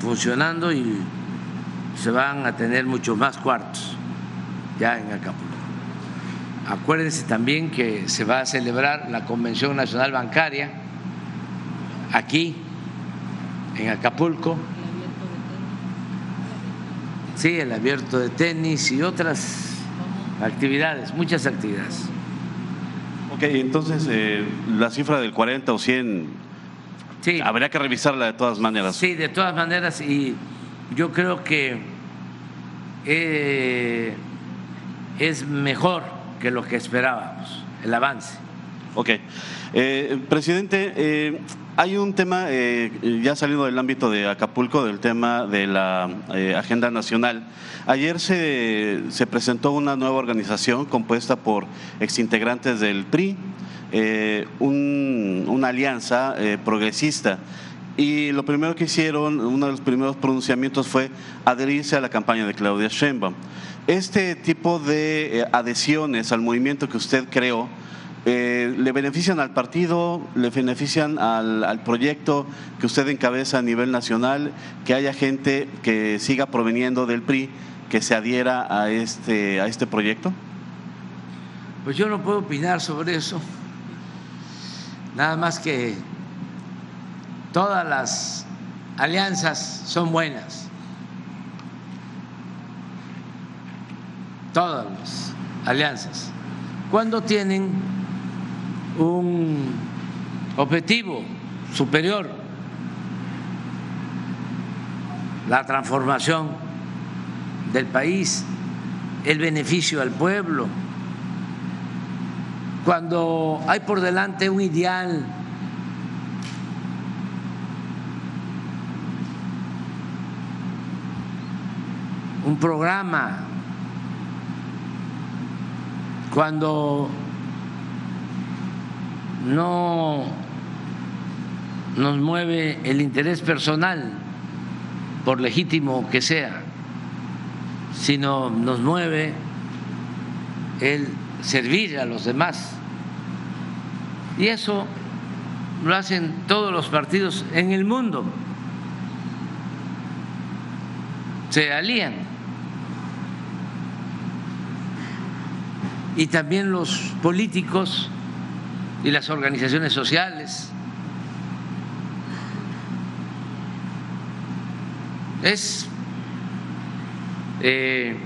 funcionando y se van a tener muchos más cuartos ya en Acapulco. Acuérdense también que se va a celebrar la Convención Nacional Bancaria aquí en Acapulco. Sí, el abierto de tenis y otras actividades, muchas actividades. Ok, entonces eh, la cifra del 40 o 100, sí. habría que revisarla de todas maneras. Sí, de todas maneras, y yo creo que eh, es mejor que lo que esperábamos, el avance. Ok. Eh, presidente, eh, hay un tema, eh, ya saliendo del ámbito de Acapulco, del tema de la agenda nacional. Ayer se, se, presentó una nueva organización compuesta por exintegrantes del PRI, una alianza progresista. Y lo primero que hicieron, uno de los primeros pronunciamientos fue adherirse a la campaña de Claudia Sheinbaum. Este tipo de adhesiones al movimiento que usted creó, eh, ¿Le benefician al partido? ¿Le benefician al, proyecto que usted encabeza a nivel nacional? Que haya gente que siga proveniendo del PRI que se adhiera a este, a este proyecto? Pues yo no puedo opinar sobre eso. Nada más que todas las alianzas son buenas. Todas las alianzas. Cuando tienen un objetivo superior, la transformación del país, el beneficio al pueblo. Cuando hay por delante un ideal un programa, cuando no nos mueve el interés personal, por legítimo que sea, sino nos mueve el servir a los demás. Y eso lo hacen todos los partidos en el mundo. Se alían. Y también los políticos y las organizaciones sociales. Es eh,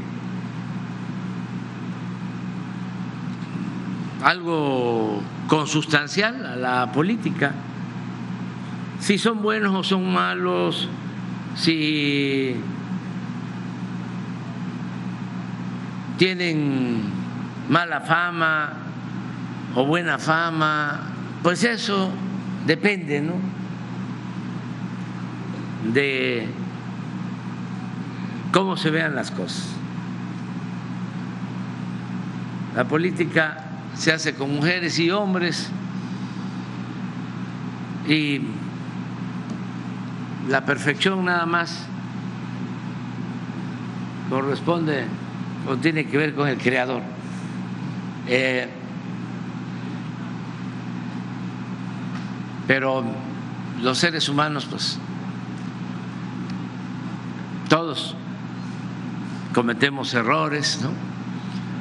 algo consustancial a la política. Si son buenos o son malos, si tienen mala fama, o buena fama, pues eso depende, ¿no? De cómo se vean las cosas. La política se hace con mujeres y hombres y la perfección nada más corresponde o tiene que ver con el creador. Eh, Pero los seres humanos, pues, todos cometemos errores, ¿no?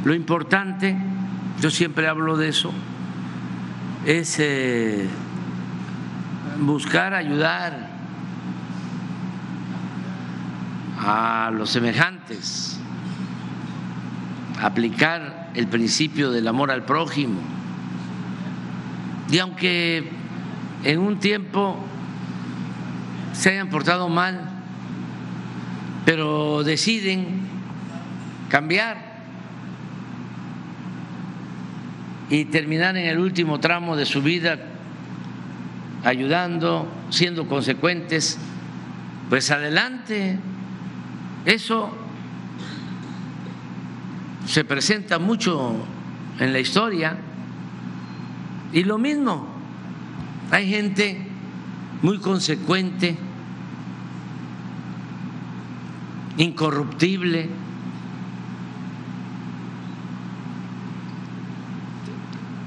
Lo importante, yo siempre hablo de eso, es eh, buscar ayudar a los semejantes, aplicar el principio del amor al prójimo. Y aunque en un tiempo se hayan portado mal, pero deciden cambiar y terminar en el último tramo de su vida ayudando, siendo consecuentes, pues adelante. Eso se presenta mucho en la historia. Y lo mismo, hay gente muy consecuente, incorruptible,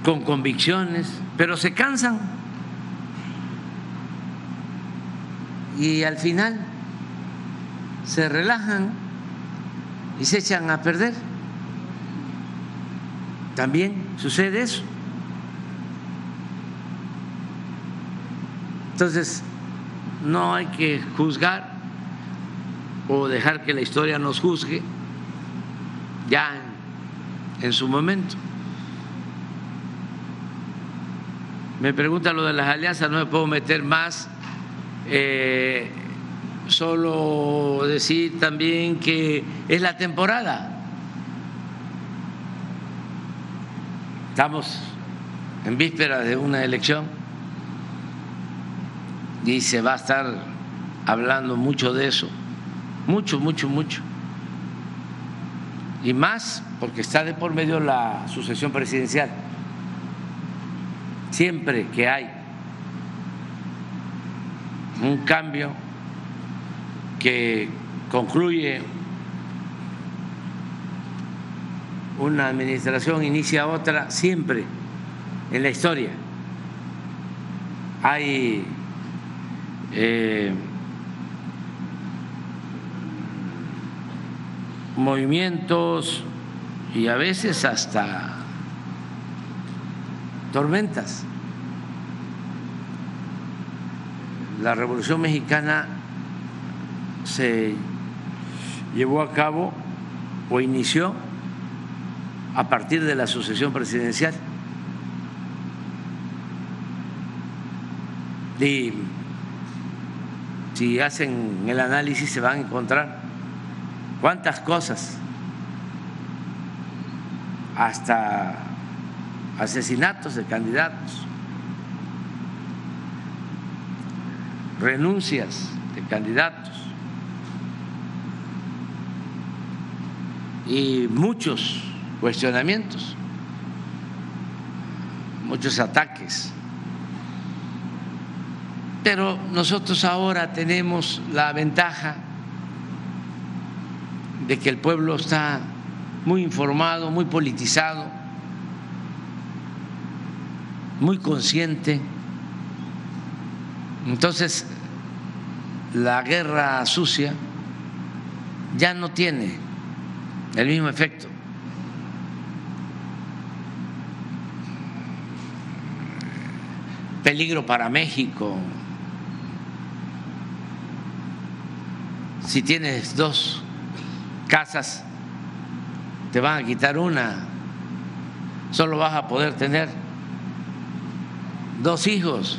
con convicciones, pero se cansan y al final se relajan y se echan a perder. También sucede eso. Entonces, no hay que juzgar o dejar que la historia nos juzgue ya en, su momento. Me pregunta lo de las alianzas, no me puedo meter más. Eh, solo decir también que es la temporada. Estamos en víspera de una elección y se va a estar hablando mucho de eso, mucho, mucho, mucho. Y más porque está de por medio la sucesión presidencial. Siempre que hay un cambio que concluye una administración, inicia otra, siempre en la historia hay eh, movimientos y a veces hasta tormentas. La Revolución Mexicana se llevó a cabo o inició a partir de la sucesión presidencial. Y si hacen el análisis se van a encontrar cuántas cosas, hasta asesinatos de candidatos, renuncias de candidatos y muchos cuestionamientos, muchos ataques. Pero nosotros ahora tenemos la ventaja de que el pueblo está muy informado, muy politizado, muy consciente. Entonces, la guerra sucia ya no tiene el mismo efecto. Peligro para México. Si tienes dos casas, te van a quitar una, solo vas a poder tener dos hijos.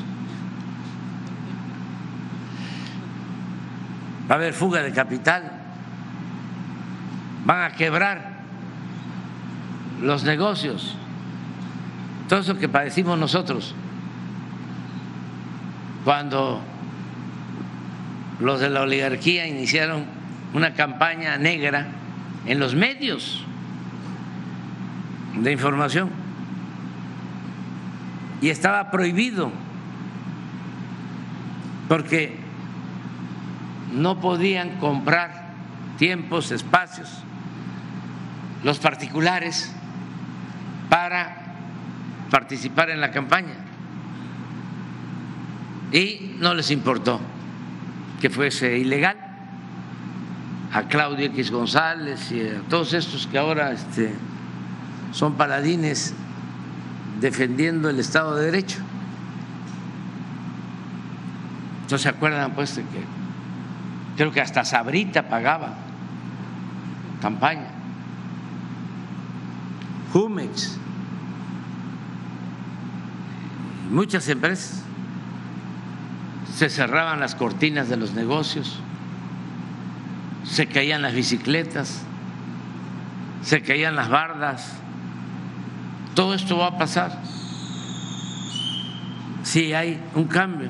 Va a haber fuga de capital, van a quebrar los negocios, todo eso que padecimos nosotros. Cuando los de la oligarquía iniciaron una campaña negra en los medios de información y estaba prohibido porque no podían comprar tiempos, espacios, los particulares para participar en la campaña. Y no les importó que fuese ilegal a Claudio X González y a todos estos que ahora este, son paladines defendiendo el Estado de Derecho. ¿No se acuerdan pues de que creo que hasta Sabrita pagaba campaña? Jumex, muchas empresas se cerraban las cortinas de los negocios, se caían las bicicletas, se caían las bardas. Todo esto va a pasar si hay un cambio.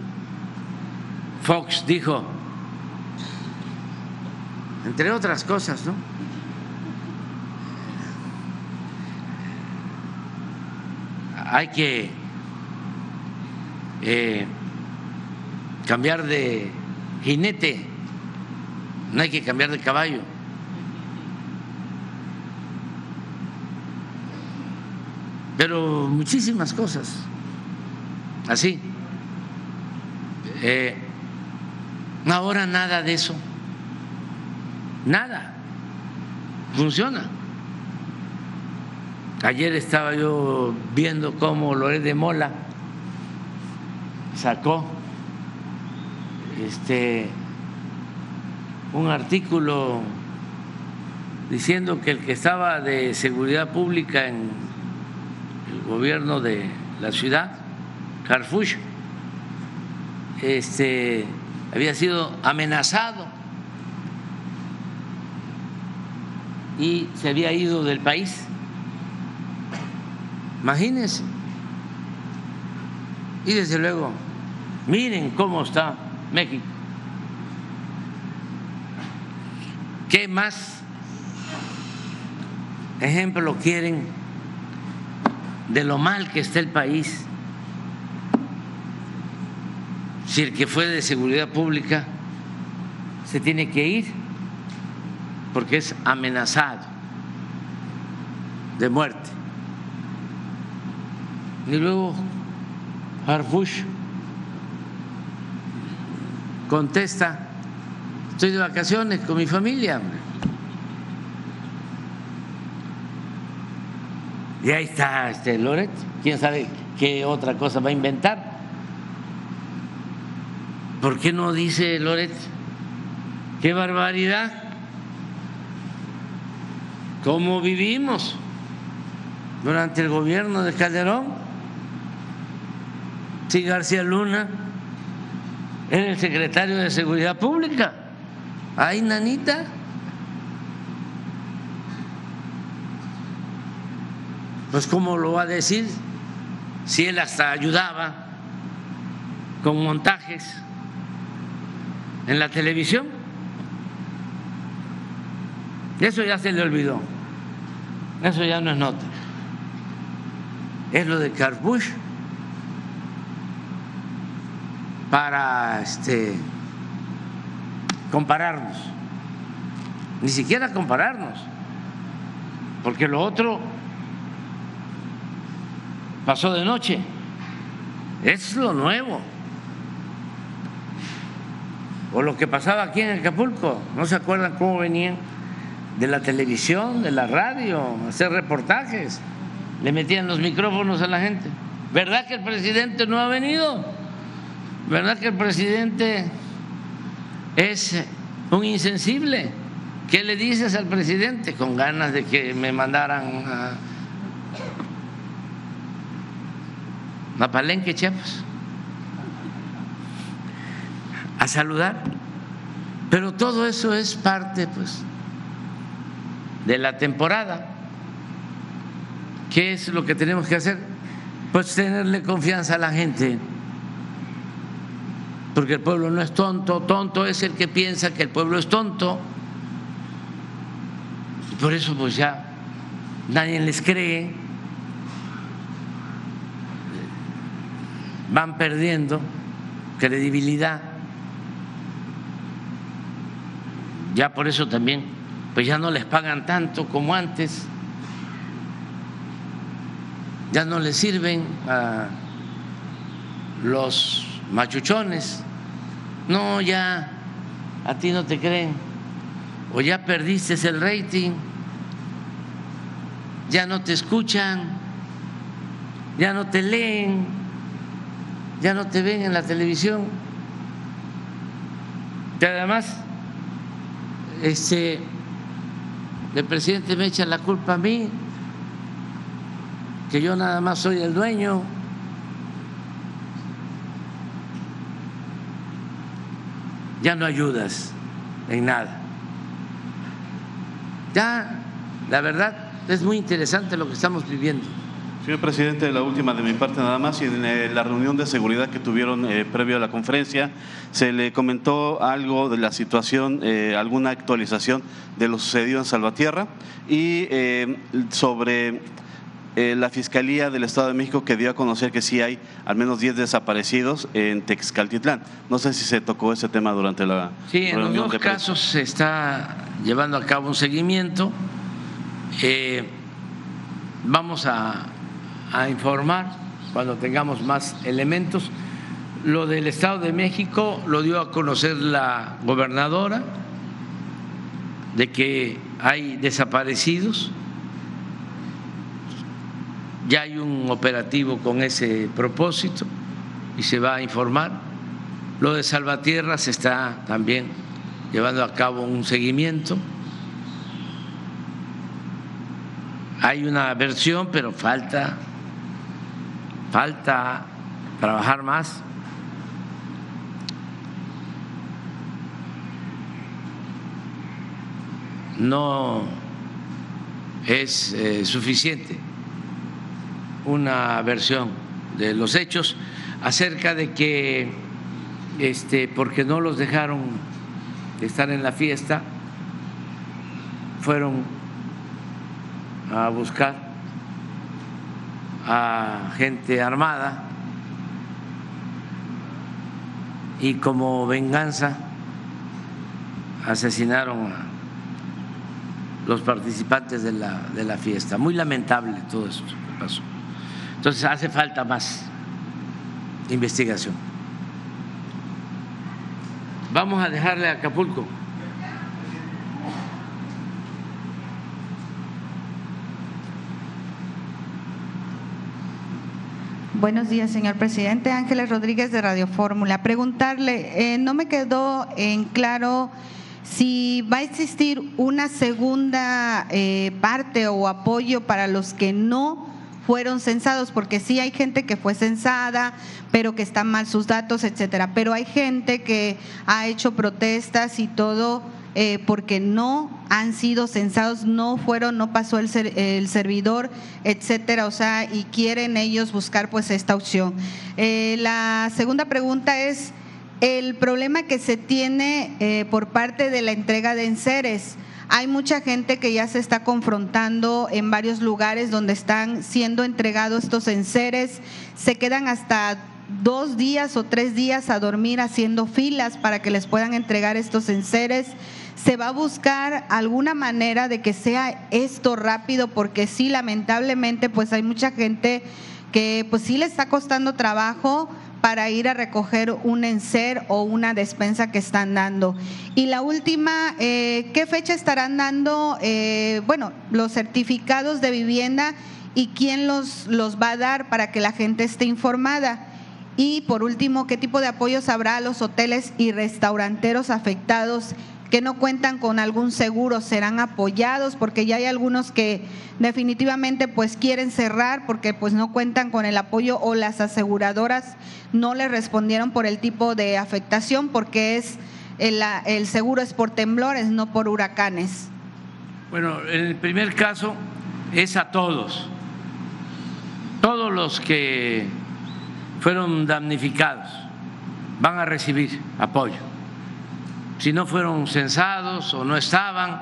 Fox dijo, entre otras cosas, ¿no? Hay que eh, cambiar de jinete, no hay que cambiar de caballo. Pero muchísimas cosas, así. Eh, ahora nada de eso, nada, funciona. Ayer estaba yo viendo cómo Loret de Mola sacó este un artículo diciendo que el que estaba de seguridad pública en el gobierno de la ciudad, Carfush, este, había sido amenazado y se había ido del país. Imagínense, Y desde luego, miren cómo está México. ¿Qué más ejemplo quieren de lo mal que está el país? Si el que fue de seguridad pública se tiene que ir porque es amenazado de muerte. Y luego Harfush contesta, estoy de vacaciones con mi familia. Y ahí está este Loret, quién sabe qué otra cosa va a inventar. ¿Por qué no dice Loret? ¡Qué barbaridad! ¿Cómo vivimos durante el gobierno de Calderón? Si García Luna era el secretario de Seguridad Pública. Ay, nanita. Pues cómo lo va a decir si él hasta ayudaba con montajes en la televisión. Eso ya se le olvidó. Eso ya no es nota. Es lo de Carbush para este compararnos. Ni siquiera compararnos. Porque lo otro pasó de noche. Es lo nuevo. O lo que pasaba aquí en Acapulco. ¿No se acuerdan cómo venían de la televisión, de la radio, hacer reportajes? Le metían los micrófonos a la gente. ¿Verdad que el presidente no ha venido? ¿Verdad que el presidente es un insensible? ¿Qué le dices al presidente? Con ganas de que me mandaran a a Palenque, Chiapas, a saludar. Pero todo eso es parte, pues, de la temporada. ¿Qué es lo que tenemos que hacer? Pues tenerle confianza a la gente. Porque el pueblo no es tonto, tonto es el que piensa que el pueblo es tonto. Y por eso pues ya nadie les cree. van perdiendo credibilidad. Ya por eso también, pues ya no les pagan tanto como antes, ya no les sirven a los machuchones, no, ya a ti no te creen, o ya perdiste el rating, ya no te escuchan, ya no te leen. Ya no te ven en la televisión. Y además, este, el presidente me echa la culpa a mí, que yo nada más soy el dueño. Ya no ayudas en nada. Ya, la verdad, es muy interesante lo que estamos viviendo. Señor presidente, la última de mi parte nada más, y en eh, la reunión de seguridad que tuvieron eh, previo a la conferencia, se le comentó algo de la situación, eh, alguna actualización de lo sucedido en Salvatierra y sobre la Fiscalía del Estado de México que dio a conocer que sí hay al menos 10 desaparecidos en Texcaltitlán. No sé si se tocó ese tema durante la sí, en los dos casos se está llevando a cabo un seguimiento. vamos a a informar cuando tengamos más elementos. Lo del Estado de México lo dio a conocer la gobernadora de que hay desaparecidos. Ya hay un operativo con ese propósito y se va a informar. Lo de Salvatierra se está también llevando a cabo un seguimiento. Hay una versión, pero falta falta trabajar más. No es eh, suficiente una versión de los hechos. acerca de que, este, porque no los dejaron estar en la fiesta, fueron a buscar a gente armada y como venganza asesinaron a los participantes de la, de la fiesta. Muy lamentable todo esto que pasó. Entonces hace falta más investigación. Vamos a dejarle a Acapulco. Buenos días, señor presidente. Ángeles Rodríguez de Radio Fórmula. Preguntarle, eh, no me quedó en claro si va a existir una segunda eh, parte o apoyo para los que no fueron censados, porque sí hay gente que fue censada, pero que están mal sus datos, etcétera. Pero hay gente que ha hecho protestas y todo eh, porque no han sido censados, no fueron, no pasó el, el, servidor, etcétera, o sea, y quieren ellos buscar pues esta opción. Eh, la segunda pregunta es el problema que se tiene eh, por parte de la entrega de enseres. Hay mucha gente que ya se está confrontando en varios lugares donde están siendo entregados estos enseres, se quedan hasta dos días o tres días a dormir haciendo filas para que les puedan entregar estos enseres. Se va a buscar alguna manera de que sea esto rápido porque sí, lamentablemente, pues hay mucha gente que pues sí le está costando trabajo para ir a recoger un enser o una despensa que están dando. Y la última, eh, ¿qué fecha estarán dando, eh, bueno, los certificados de vivienda y quién los, los va a dar para que la gente esté informada? Y por último, ¿qué tipo de apoyos habrá a los hoteles y restauranteros afectados que no cuentan con algún seguro serán apoyados porque ya hay algunos que definitivamente pues quieren cerrar porque pues no cuentan con el apoyo o las aseguradoras no le respondieron por el tipo de afectación porque es el, el seguro es por temblores no por huracanes. Bueno, en el primer caso es a todos, todos los que fueron damnificados van a recibir apoyo si no fueron censados o no estaban,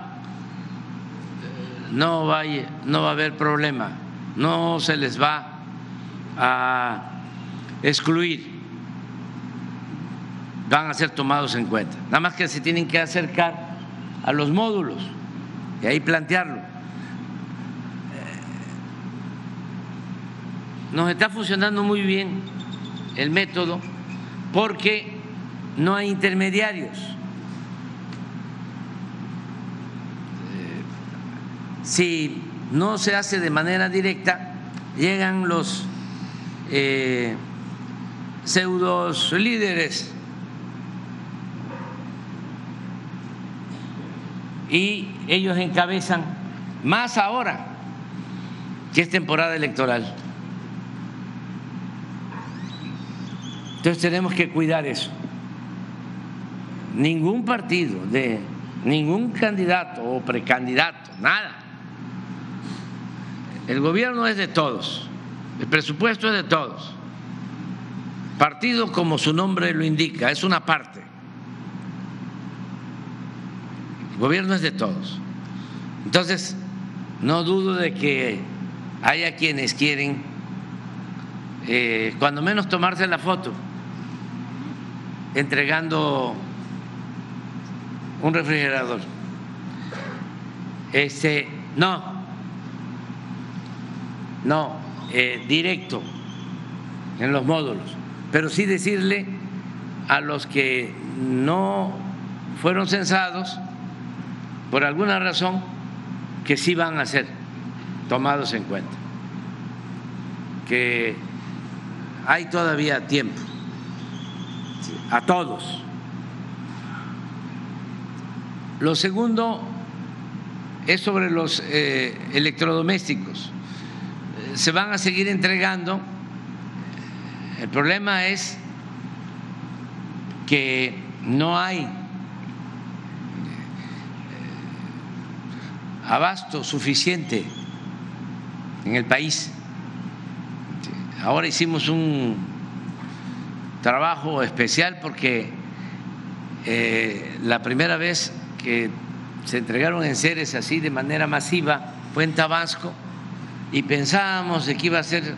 no va, no va a haber problema, no se les va a excluir, van a ser tomados en cuenta. Nada más que se tienen que acercar a los módulos y ahí plantearlo. Nos está funcionando muy bien el método porque no hay intermediarios si no se hace de manera directa, llegan los eh, pseudos líderes y ellos encabezan más ahora que es temporada electoral. Entonces tenemos que cuidar eso. Ningún partido de ningún candidato o precandidato, nada el gobierno es de todos, el presupuesto es de todos. Partido, como su nombre lo indica, es una parte. El gobierno es de todos. Entonces, no dudo de que haya quienes quieren, eh, cuando menos, tomarse la foto, entregando un refrigerador. Este, no, no eh, directo en los módulos, pero sí decirle a los que no fueron censados por alguna razón que sí van a ser tomados en cuenta, que hay todavía tiempo. A todos. Lo segundo es sobre los eh, electrodomésticos se van a seguir entregando. El problema es que no hay eh, abasto suficiente en el país. Ahora hicimos un trabajo especial porque eh, la primera vez que se entregaron en seres así de manera masiva fue en Tabasco y pensábamos de que iba a ser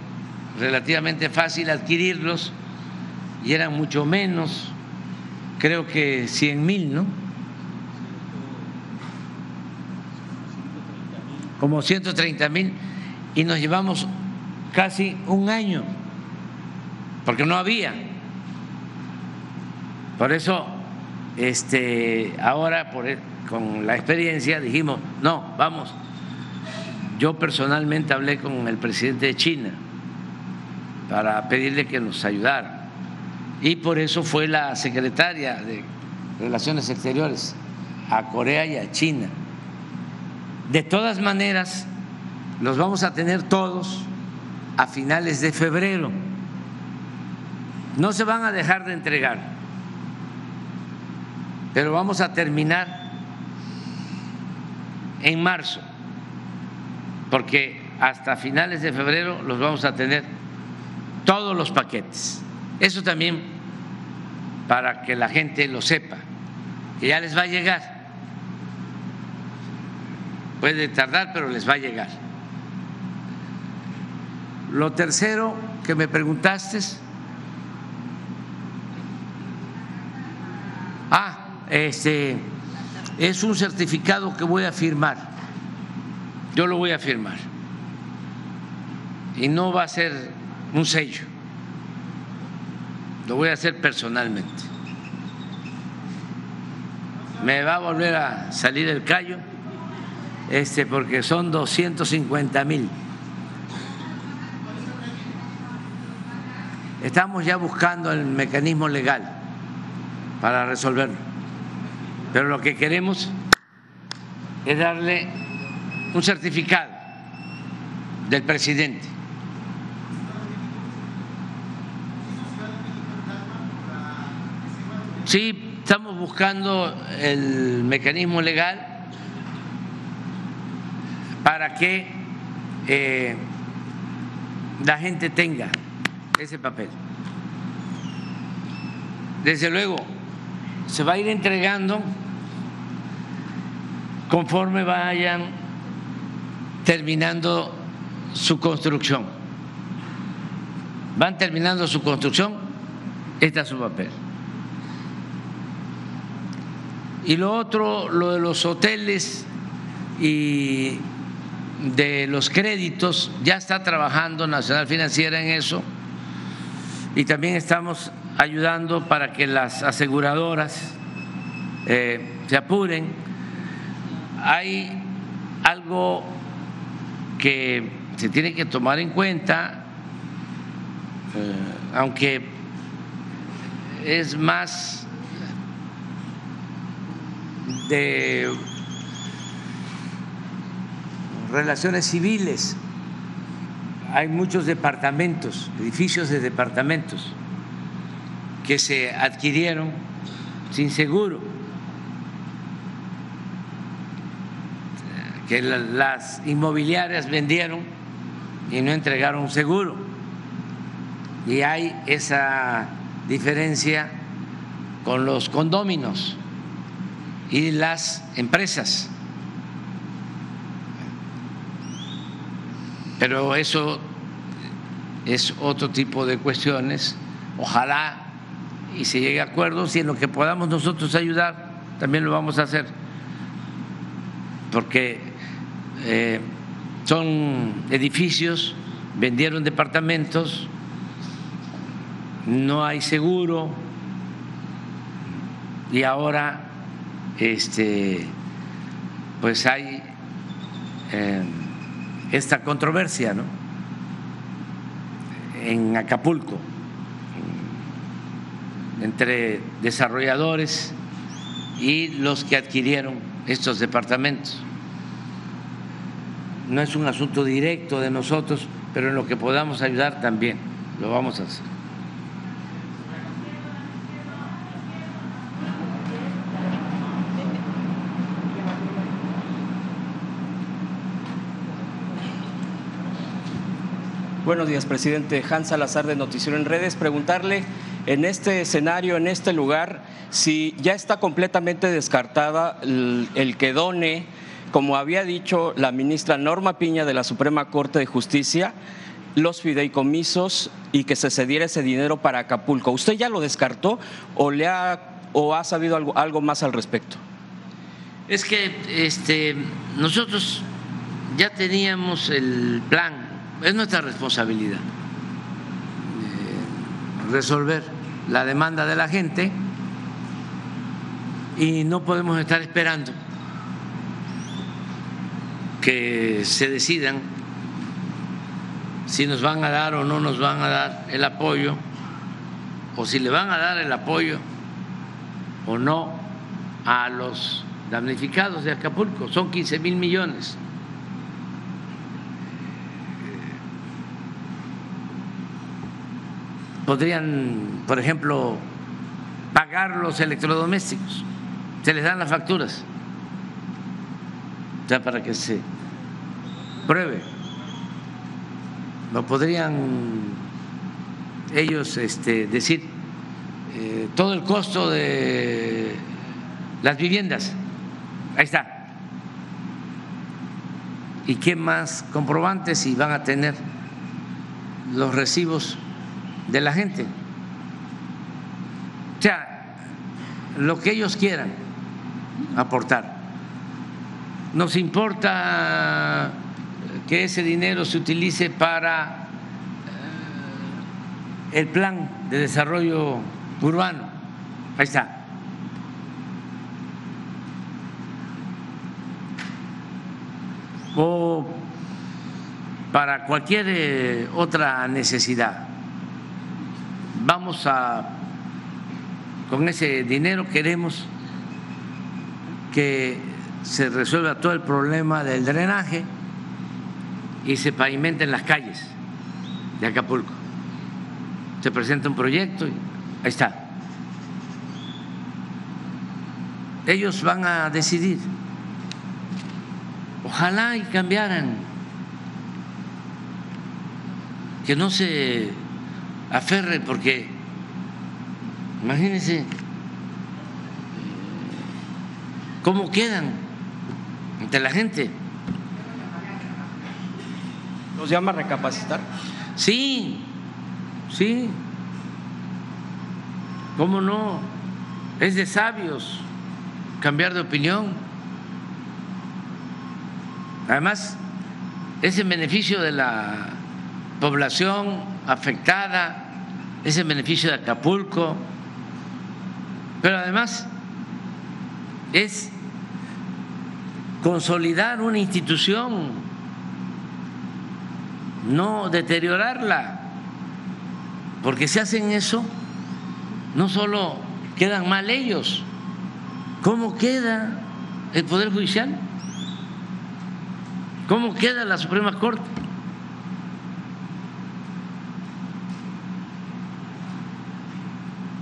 relativamente fácil adquirirlos y eran mucho menos, creo que 100 mil, ¿no? Como 130 mil y nos llevamos casi un año porque no había. Por eso, este, ahora por, e, con la experiencia dijimos, no, vamos. Yo personalmente hablé con el presidente de China para pedirle que nos ayudara. Y por eso fue la secretaria de Relaciones Exteriores a Corea y a China. De todas maneras, los vamos a tener todos a finales de febrero. No se van a dejar de entregar, pero vamos a terminar en marzo, porque hasta finales de febrero los vamos a tener todos los paquetes. Eso también para que la gente lo sepa, que ya les va a llegar. Puede tardar, pero les va a llegar. Lo tercero que me preguntaste ah, este es un certificado que voy a firmar. Yo lo voy a firmar. Y no va a ser un sello. Lo voy a hacer personalmente. Me va a volver a salir el callo, este, porque son 250 mil. Estamos ya buscando el mecanismo legal para resolverlo, pero lo que queremos es darle un certificado del presidente Sí, estamos buscando el mecanismo legal para que eh, la gente tenga ese papel. Desde luego, se va a ir entregando conforme vayan terminando su construcción. Van terminando su construcción, está su papel. Y lo otro, lo de los hoteles y de los créditos, ya está trabajando Nacional Financiera en eso y también estamos ayudando para que las aseguradoras eh, se apuren. Hay algo que se tiene que tomar en cuenta, eh, aunque es más de relaciones civiles. Hay muchos departamentos, edificios de departamentos que se adquirieron sin seguro, que las inmobiliarias vendieron y no entregaron seguro. Y hay esa diferencia con los condóminos y las empresas. Pero eso es otro tipo de cuestiones. Ojalá y se llegue a acuerdos y en lo que podamos nosotros ayudar, también lo vamos a hacer. Porque eh, son edificios, vendieron departamentos, no hay seguro y ahora este, pues hay eh, esta controversia ¿no? en Acapulco entre desarrolladores y los que adquirieron estos departamentos. No es un asunto directo de nosotros, pero en lo que podamos ayudar también lo vamos a hacer. Buenos días, presidente. Hans Salazar de Noticiero en Redes. Preguntarle en este escenario, en este lugar, si ya está completamente descartada el, el que done, como había dicho la ministra Norma Piña de la Suprema Corte de Justicia, los fideicomisos y que se cediera ese dinero para Acapulco. ¿Usted ya lo descartó o le ha o ha sabido algo, algo más al respecto? Es que este, nosotros ya teníamos el plan, es nuestra responsabilidad eh, resolver la demanda de la gente y no podemos estar esperando que se decidan si nos van a dar o no nos van a dar el apoyo, o si le van a dar el apoyo o no a los damnificados de Acapulco. Son 15 mil millones. Podrían, por ejemplo, pagar los electrodomésticos. Se les dan las facturas. Ya para que se pruebe no podrían ellos este, decir eh, todo el costo de las viviendas. Ahí está. ¿Y qué más comprobantes si van a tener los recibos de la gente? O sea, lo que ellos quieran aportar. Nos importa que ese dinero se utilice para eh, el plan de desarrollo urbano. Ahí está. O para cualquier eh, otra necesidad. Vamos a, con ese dinero queremos que se resuelva todo el problema del drenaje y se pavimenten las calles de Acapulco. Se presenta un proyecto y ahí está. Ellos van a decidir. Ojalá y cambiaran. Que no se aferre porque, imagínense, cómo quedan ante la gente. ¿Los llama a recapacitar? Sí, sí. ¿Cómo no? Es de sabios cambiar de opinión. Además, es en beneficio de la población afectada, es en beneficio de Acapulco, pero además es consolidar una institución no deteriorarla, porque si hacen eso, no solo quedan mal ellos, ¿cómo queda el Poder Judicial? ¿Cómo queda la Suprema Corte?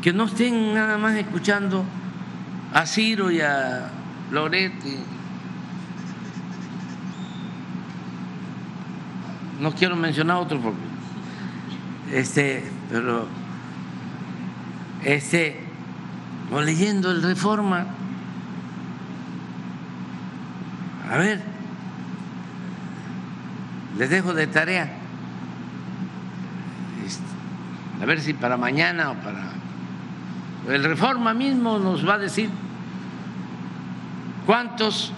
Que no estén nada más escuchando a Ciro y a Loretti no quiero mencionar otro porque este, pero este, o leyendo el Reforma, a ver, les dejo de tarea, este, a ver si para mañana o para el Reforma mismo nos va a decir cuántos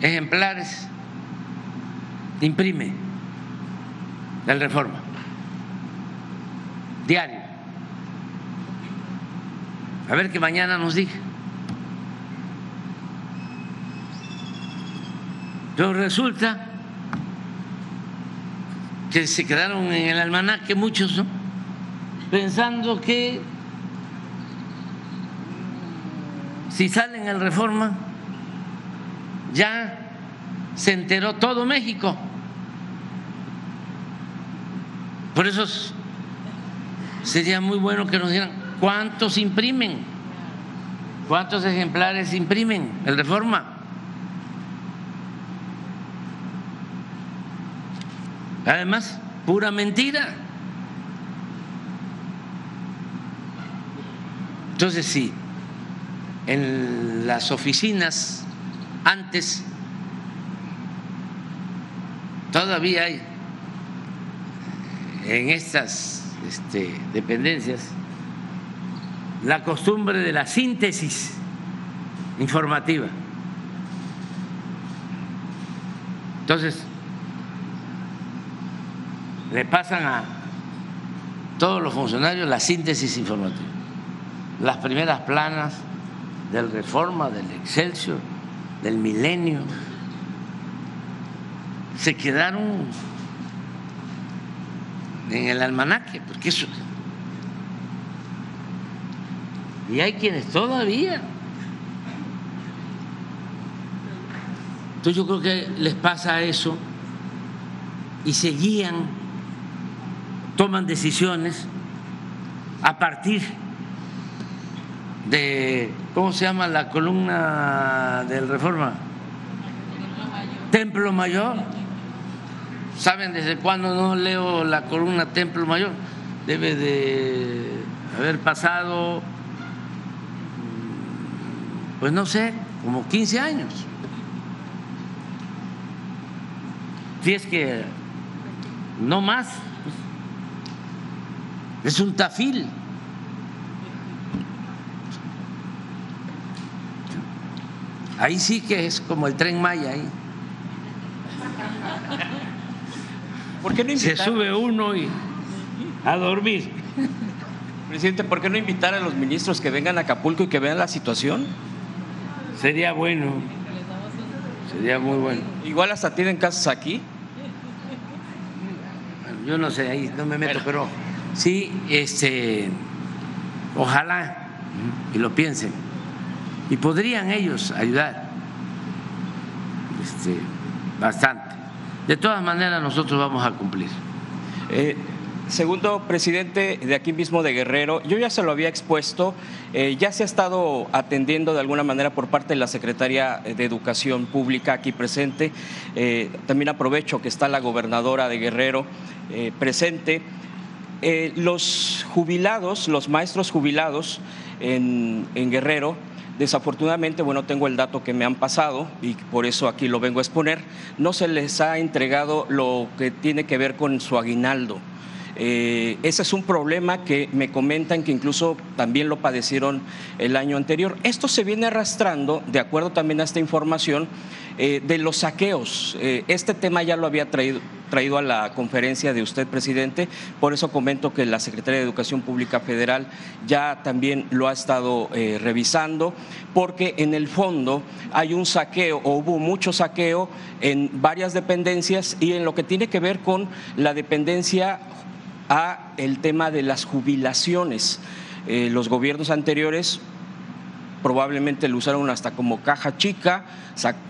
ejemplares imprime la reforma diario. A ver que mañana nos diga. Pero resulta que se quedaron en el almanaque muchos, ¿no? Pensando que si sale en el reforma ya se enteró todo México. Por eso sería muy bueno que nos dieran cuántos imprimen, cuántos ejemplares imprimen el Reforma. Además, pura mentira. Entonces sí, en las oficinas antes todavía hay en estas dependencias la costumbre de la síntesis informativa. Entonces, le pasan a todos los funcionarios la síntesis informativa, las primeras planas del Reforma, del Excelsior, del Milenio, se quedaron en el almanaque, porque eso... Y hay quienes todavía... Entonces yo creo que les pasa eso y se guían, toman decisiones a partir de, ¿cómo se llama la columna del Reforma? Templo Mayor. ¿Saben desde cuándo no leo la columna Templo Mayor? Debe de haber pasado, pues no sé, como 15 años. Si es que no más, pues, es un tafil. Ahí sí que es como el tren Maya ahí. ¿Por qué no Se sube uno y a dormir. Presidente, ¿por qué no invitar a los ministros que vengan a Acapulco y que vean la situación? Sería bueno. Sería muy bueno. Igual hasta tienen casas aquí. Yo no sé, ahí no me meto, pero sí, este, ojalá y lo piensen. Y podrían ellos ayudar este, bastante. De todas maneras, nosotros vamos a cumplir. Eh, segundo presidente de aquí mismo de Guerrero, yo ya se lo había expuesto, eh, ya se ha estado atendiendo de alguna manera por parte de la Secretaría de Educación Pública aquí presente. Eh, también aprovecho que está la gobernadora de Guerrero presente. los jubilados, los maestros jubilados en, en Guerrero, Desafortunadamente, bueno, tengo el dato que me han pasado y por eso aquí lo vengo a exponer, no se les ha entregado lo que tiene que ver con su aguinaldo. Eh, ese es un problema que me comentan que incluso también lo padecieron el año anterior. Esto se viene arrastrando, de acuerdo también a esta información, eh, de los saqueos. Eh, este tema ya lo había traído, traído a la conferencia de usted, presidente. Por eso comento que la Secretaría de Educación Pública Federal ya también lo ha estado eh, revisando, porque en el fondo hay un saqueo o hubo mucho saqueo en varias dependencias y en lo que tiene que ver con la dependencia a el tema de las jubilaciones. los gobiernos anteriores probablemente lo usaron hasta como caja chica,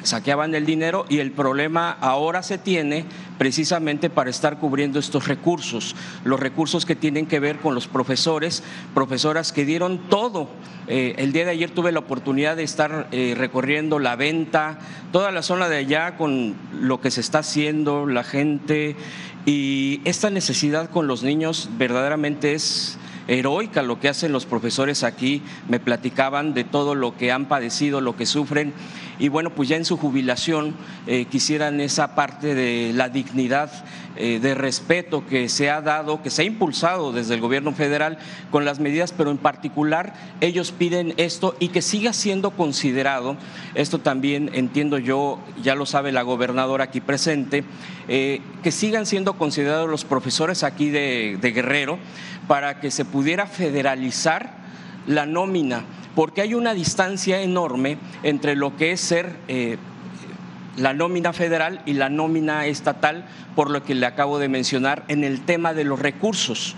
saqueaban el dinero y el problema ahora se tiene precisamente para estar cubriendo estos recursos, los recursos que tienen que ver con los profesores, profesoras que dieron todo. Eh, el día de ayer tuve la oportunidad de estar eh, recorriendo la venta, toda la zona de allá con lo que se está haciendo, la gente y esta necesidad con los niños verdaderamente es heroica lo que hacen los profesores aquí, me platicaban de todo lo que han padecido, lo que sufren y bueno, pues ya en su jubilación eh, quisieran esa parte de la dignidad, eh, de respeto que se ha dado, que se ha impulsado desde el gobierno federal con las medidas, pero en particular ellos piden esto y que siga siendo considerado, esto también entiendo yo, ya lo sabe la gobernadora aquí presente, eh, que sigan siendo considerados los profesores aquí de, de Guerrero para que se pudiera federalizar la nómina porque hay una distancia enorme entre lo que es ser eh, la nómina federal y la nómina estatal, por lo que le acabo de mencionar en el tema de los recursos.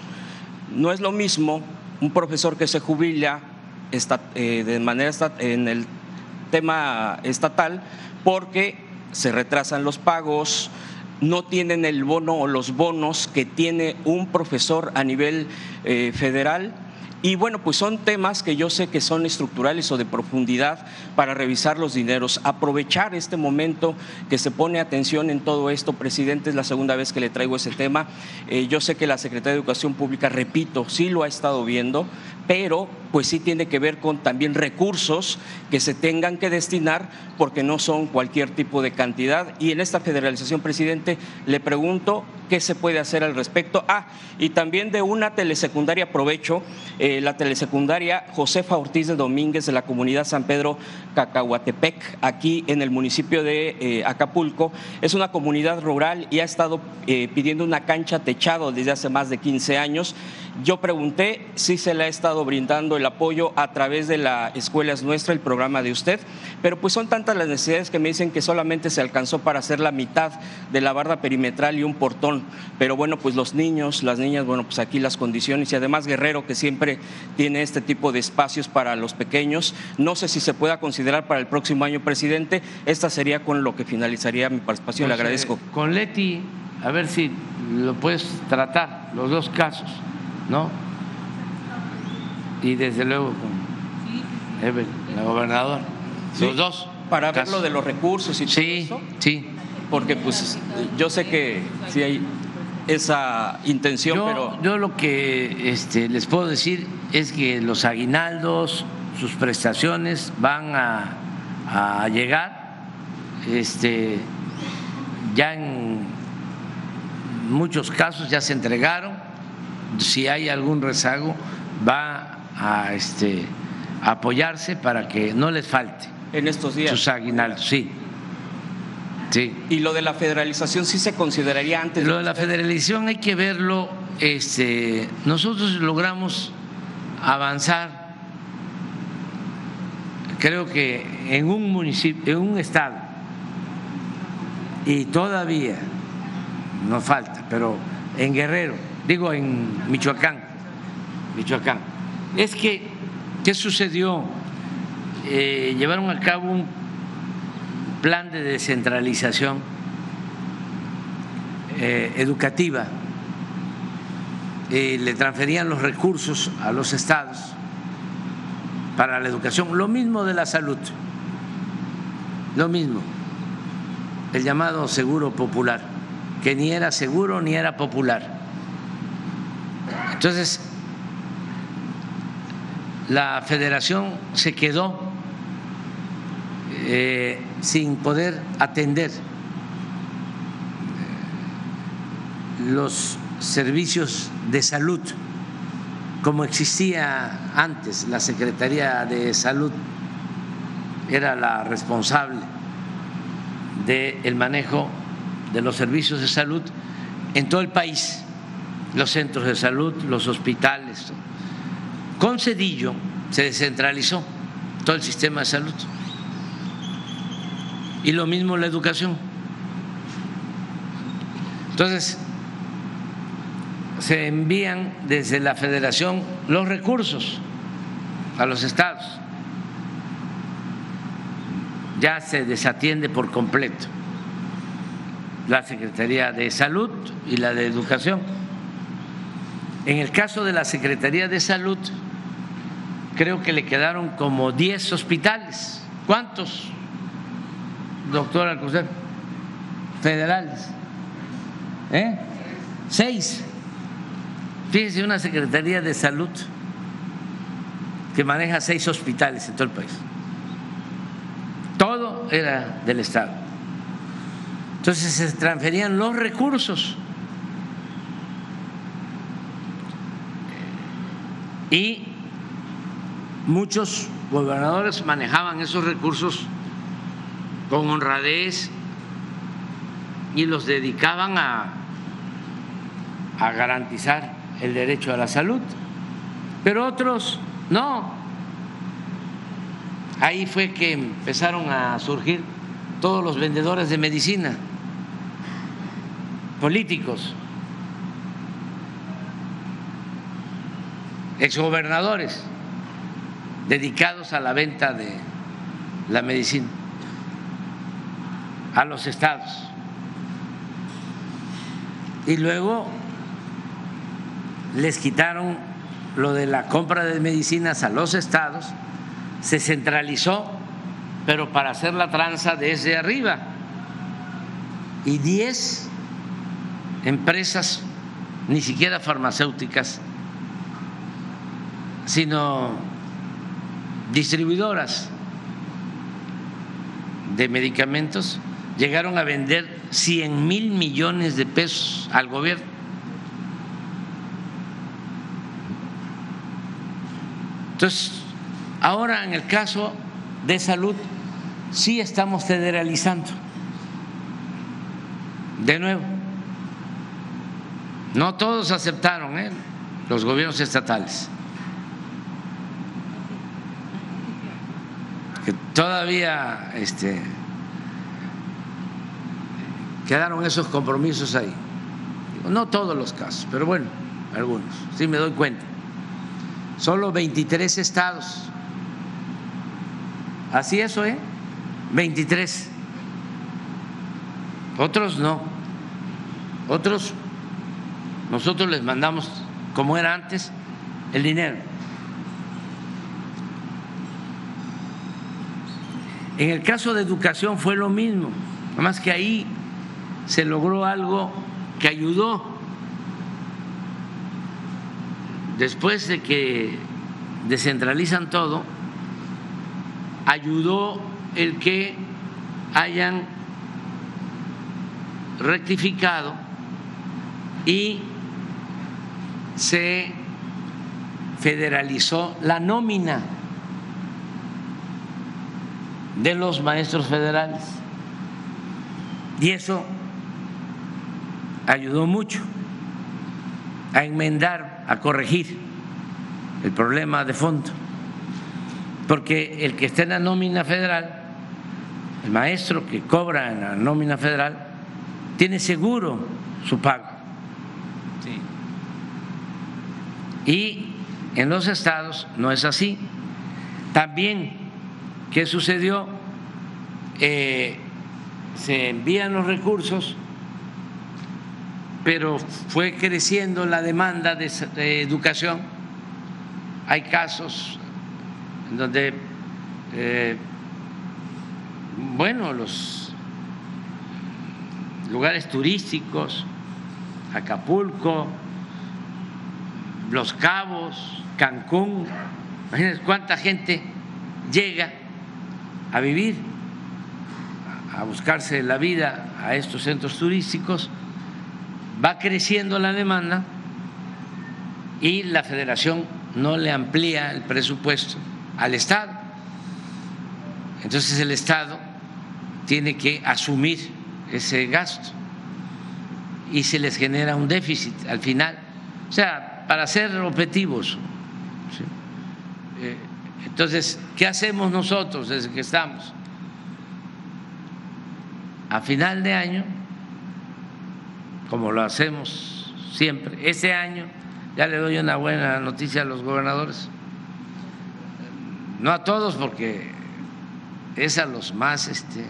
No es lo mismo un profesor que se jubila eh, de manera en el tema estatal porque se retrasan los pagos, no tienen el bono o los bonos que tiene un profesor a nivel eh, federal y bueno, pues son temas que yo sé que son estructurales o de profundidad para revisar los dineros. Aprovechar este momento que se pone atención en todo esto, presidente, es la segunda vez que le traigo ese tema. Eh, yo sé que la Secretaría de Educación Pública, repito, sí lo ha estado viendo, pero pues sí tiene que ver con también recursos que se tengan que destinar porque no son cualquier tipo de cantidad. Y en esta federalización, presidente, le pregunto qué se puede hacer al respecto. Ah, y también de una telesecundaria aprovecho, eh, la telesecundaria Josefa Ortiz de Domínguez de la comunidad San Pedro Cacahuatepec, aquí en el municipio de eh, Acapulco. Es una comunidad rural y ha estado eh, pidiendo una cancha techado desde hace más de 15 años. Yo pregunté si se le ha estado brindando el apoyo a través de la Escuela es Nuestra, el programa de usted, pero pues son tantas las necesidades que me dicen que solamente se alcanzó para hacer la mitad de la barda perimetral y un portón. Pero bueno, pues los niños, las niñas, bueno, pues aquí las condiciones y además Guerrero que siempre tiene este tipo de espacios para los pequeños. No sé si se pueda considerar para el próximo año, presidente. Esta sería con lo que finalizaría mi participación. Le Pues, agradezco. eh, con Leti, a ver si lo puedes tratar, los dos casos, ¿no? Y desde luego con Evelyn, la gobernadora, los dos. Para ver casos. lo de los recursos y todo Sí, eso. sí. Porque pues yo sé que sí hay esa intención, yo, pero yo lo que este, les puedo decir es que los aguinaldos, sus prestaciones van a, a llegar. Este, ya en muchos casos ya se entregaron. Si hay algún rezago, va a este, a apoyarse para que no les falte en estos días. sus aguinaldos. Sí, sí. Y lo de la federalización sí se consideraría antes. Lo de la federalización hay que verlo. Este, nosotros logramos avanzar, creo que en un municipio, en un estado, y todavía nos falta, pero en Guerrero, digo en Michoacán, Michoacán, es que, ¿qué sucedió? Eh, llevaron a cabo un plan de descentralización eh, educativa, le transferían los recursos a los estados para la educación, lo mismo de la salud, lo mismo, el llamado seguro popular, que ni era seguro ni era popular. Entonces, la federación se quedó eh, sin poder atender los servicios de salud como existía antes. La Secretaría de Salud era la responsable del manejo de los servicios de salud en todo el país, los centros de salud, los hospitales. Con Cedillo se descentralizó todo el sistema de salud. Y lo mismo la educación. Entonces, se envían desde la federación los recursos a los estados. Ya se desatiende por completo la Secretaría de Salud y la de Educación. En el caso de la Secretaría de Salud, creo que le quedaron como 10 hospitales. ¿Cuántos, doctor Alcocer? Federales. ¿Eh? Seis. Fíjese, una Secretaría de Salud que maneja seis hospitales en todo el país. Todo era del Estado. Entonces se transferían los recursos y muchos gobernadores manejaban esos recursos con honradez y los dedicaban a, a garantizar el derecho a la salud, pero otros no. Ahí fue que empezaron a surgir todos los vendedores de medicina, políticos, exgobernadores dedicados a la venta de la medicina a los estados. Y luego les quitaron lo de la compra de medicinas a los estados, se centralizó, pero para hacer la tranza desde arriba. Y 10 empresas, ni siquiera farmacéuticas, sino distribuidoras de medicamentos llegaron a vender 100 mil millones de pesos al gobierno. Entonces, ahora en el caso de salud, sí estamos federalizando. De nuevo, no todos aceptaron, ¿eh? los gobiernos estatales. Que todavía este, quedaron esos compromisos ahí. No todos los casos, pero bueno, algunos, sí me doy cuenta. Solo 23 estados. Así eso, ¿eh? 23. Otros no. Otros, nosotros les mandamos, como era antes, el dinero. En el caso de educación fue lo mismo, más que ahí se logró algo que ayudó. Después de que descentralizan todo, ayudó el que hayan rectificado y se federalizó la nómina de los maestros federales. Y eso ayudó mucho a enmendar, a corregir el problema de fondo, porque el que está en la nómina federal, el maestro que cobra en la nómina federal, tiene seguro su pago. Y en los estados no es así. También, ¿qué sucedió? Eh, se envían los recursos pero fue creciendo la demanda de, educación. Hay casos en donde, eh, bueno, los lugares turísticos, Acapulco, Los Cabos, Cancún, imagínense cuánta gente llega a vivir, a buscarse la vida a estos centros turísticos va creciendo la demanda y la federación no le amplía el presupuesto al Estado. Entonces el Estado tiene que asumir ese gasto y se les genera un déficit al final. O sea, para ser objetivos. Eh, entonces, ¿qué hacemos nosotros desde que estamos? A final de año como lo hacemos siempre. Este año ya le doy una buena noticia a los gobernadores, no a todos porque es a los más este,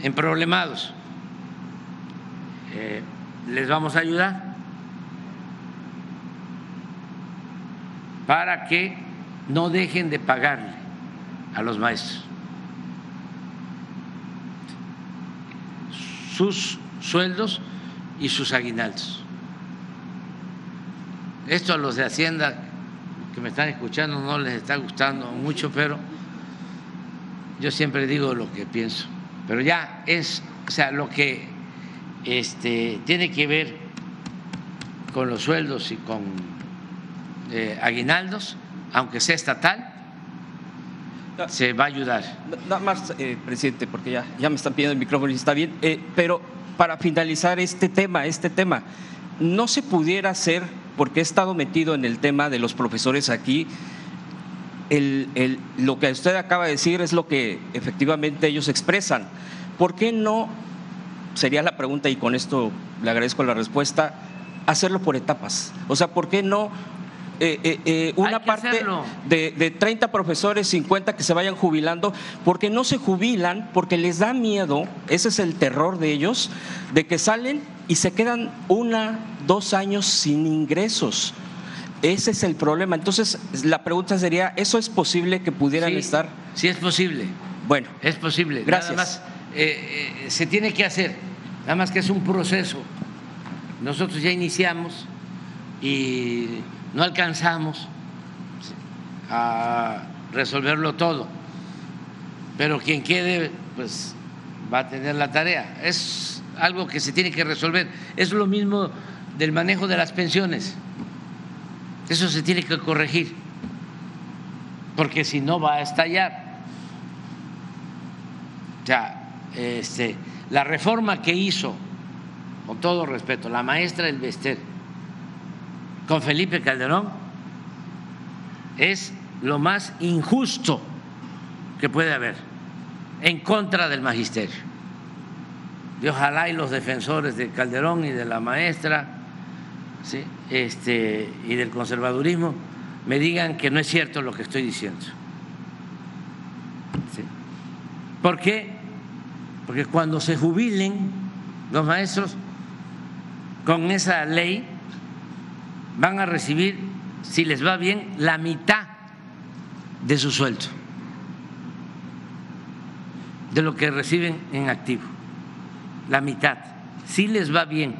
emproblemados. Eh, les vamos a ayudar para que no dejen de pagarle a los maestros. sus sueldos y sus aguinaldos. Esto a los de Hacienda que me están escuchando no les está gustando mucho, pero yo siempre digo lo que pienso. Pero ya es, o sea, lo que este, tiene que ver con los sueldos y con eh, aguinaldos, aunque sea estatal, se va a ayudar. Nada más, eh, presidente, porque ya, ya me están pidiendo el micrófono y está bien, eh, pero para finalizar este tema, este tema, no se pudiera hacer, porque he estado metido en el tema de los profesores aquí, el, lo que usted acaba de decir es lo que efectivamente ellos expresan. ¿Por qué no, sería la pregunta y con esto le agradezco la respuesta, hacerlo por etapas? O sea, ¿por qué no eh, eh, eh, una parte de, de, 30 profesores, 50 que se vayan jubilando, porque no se jubilan, porque les da miedo, ese es el terror de ellos, de que salen y se quedan una, dos años sin ingresos. Ese es el problema. Entonces, la pregunta sería, ¿eso es posible que pudieran estar? Sí, es posible. Bueno. Es posible. Gracias. Nada más, se tiene que hacer, nada más que es un proceso. Nosotros ya iniciamos y no alcanzamos a resolverlo todo, pero quien quede, pues va a tener la tarea. Es algo que se tiene que resolver. Es lo mismo del manejo de las pensiones. Eso se tiene que corregir, porque si no va a estallar. O sea, este, la reforma que hizo, con todo respeto, la maestra del Bester con Felipe Calderón es lo más injusto que puede haber en contra del magisterio. Y ojalá y los defensores de Calderón y de la maestra ¿sí? este, y del conservadurismo me digan que no es cierto lo que estoy diciendo. ¿Sí? ¿Por qué? Porque cuando se jubilen los maestros con esa ley van a recibir, si les va bien, la mitad de su sueldo, de lo que reciben en activo, la mitad, si les va bien.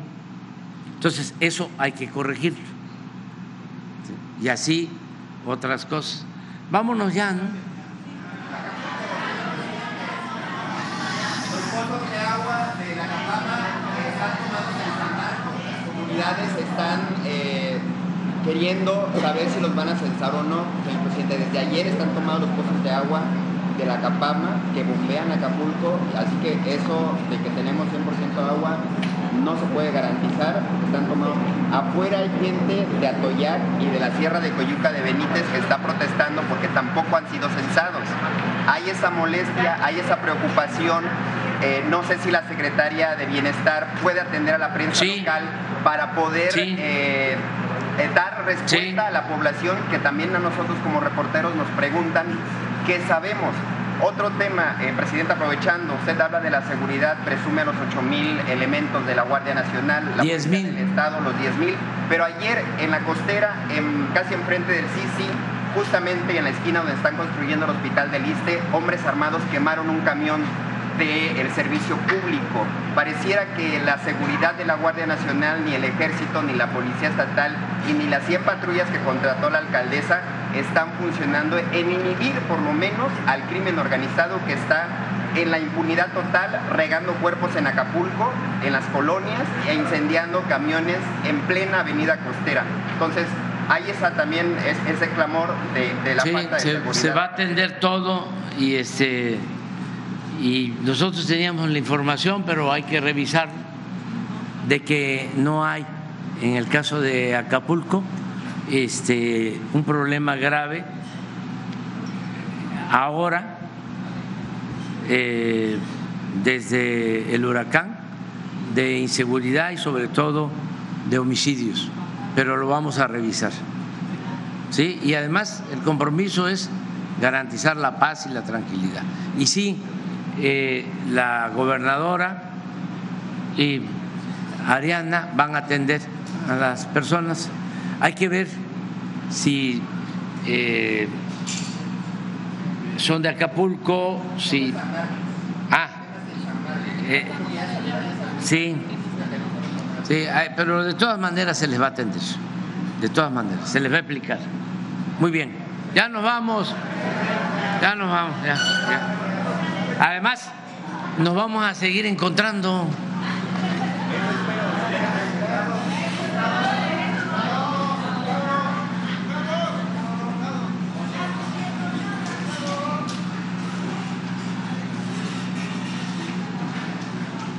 Entonces, eso hay que corregirlo. Y así otras cosas. Vámonos ya, ¿no? De agua de la. Las comunidades están eh, queriendo saber si los van a censar o no, señor presidente. Desde ayer están tomados los pozos de agua de la Capama que bombean Acapulco, así que eso de que tenemos 100% agua no se puede garantizar, están tomados. Afuera hay gente de Atoyac y de la Sierra de Coyuca de Benítez que está protestando porque tampoco han sido censados. Hay esa molestia, hay esa preocupación. Eh, no sé si la secretaria de Bienestar puede atender a la prensa local para poder eh, eh, dar respuesta a la población que también a nosotros como reporteros nos preguntan qué sabemos. Otro tema, eh, presidente, aprovechando, usted habla de la seguridad, presume a los 8 mil elementos de la Guardia Nacional, la 10 Policía del Estado, los 10 mil, pero ayer en la costera, en, casi enfrente del Sisi, justamente en la esquina donde están construyendo el hospital del Iste, hombres armados quemaron un camión del servicio público. Pareciera que la seguridad de la Guardia Nacional, ni el Ejército, ni la Policía Estatal y ni las 100 patrullas que contrató la alcaldesa están funcionando en inhibir por lo menos al crimen organizado que está en la impunidad total, regando cuerpos en Acapulco, en las colonias e incendiando camiones en plena avenida costera. Entonces, ahí está también es- ese clamor de, de la Sí, falta de se, seguridad. se va a atender todo y este y nosotros teníamos la información, pero hay que revisar de que no hay en el caso de Acapulco este un problema grave ahora eh, desde el huracán de inseguridad y sobre todo de homicidios, pero lo vamos a revisar. ¿sí? Y además el compromiso es garantizar la paz y la tranquilidad. Y sí, eh, la gobernadora y Ariana van a atender a las personas. Hay que ver si eh, son de Acapulco, si... Ah, eh, sí, sí, pero de todas maneras se les va a atender, de todas maneras, se les va a explicar. Muy bien, ya nos vamos, ya nos vamos, ya. Además, nos vamos a seguir encontrando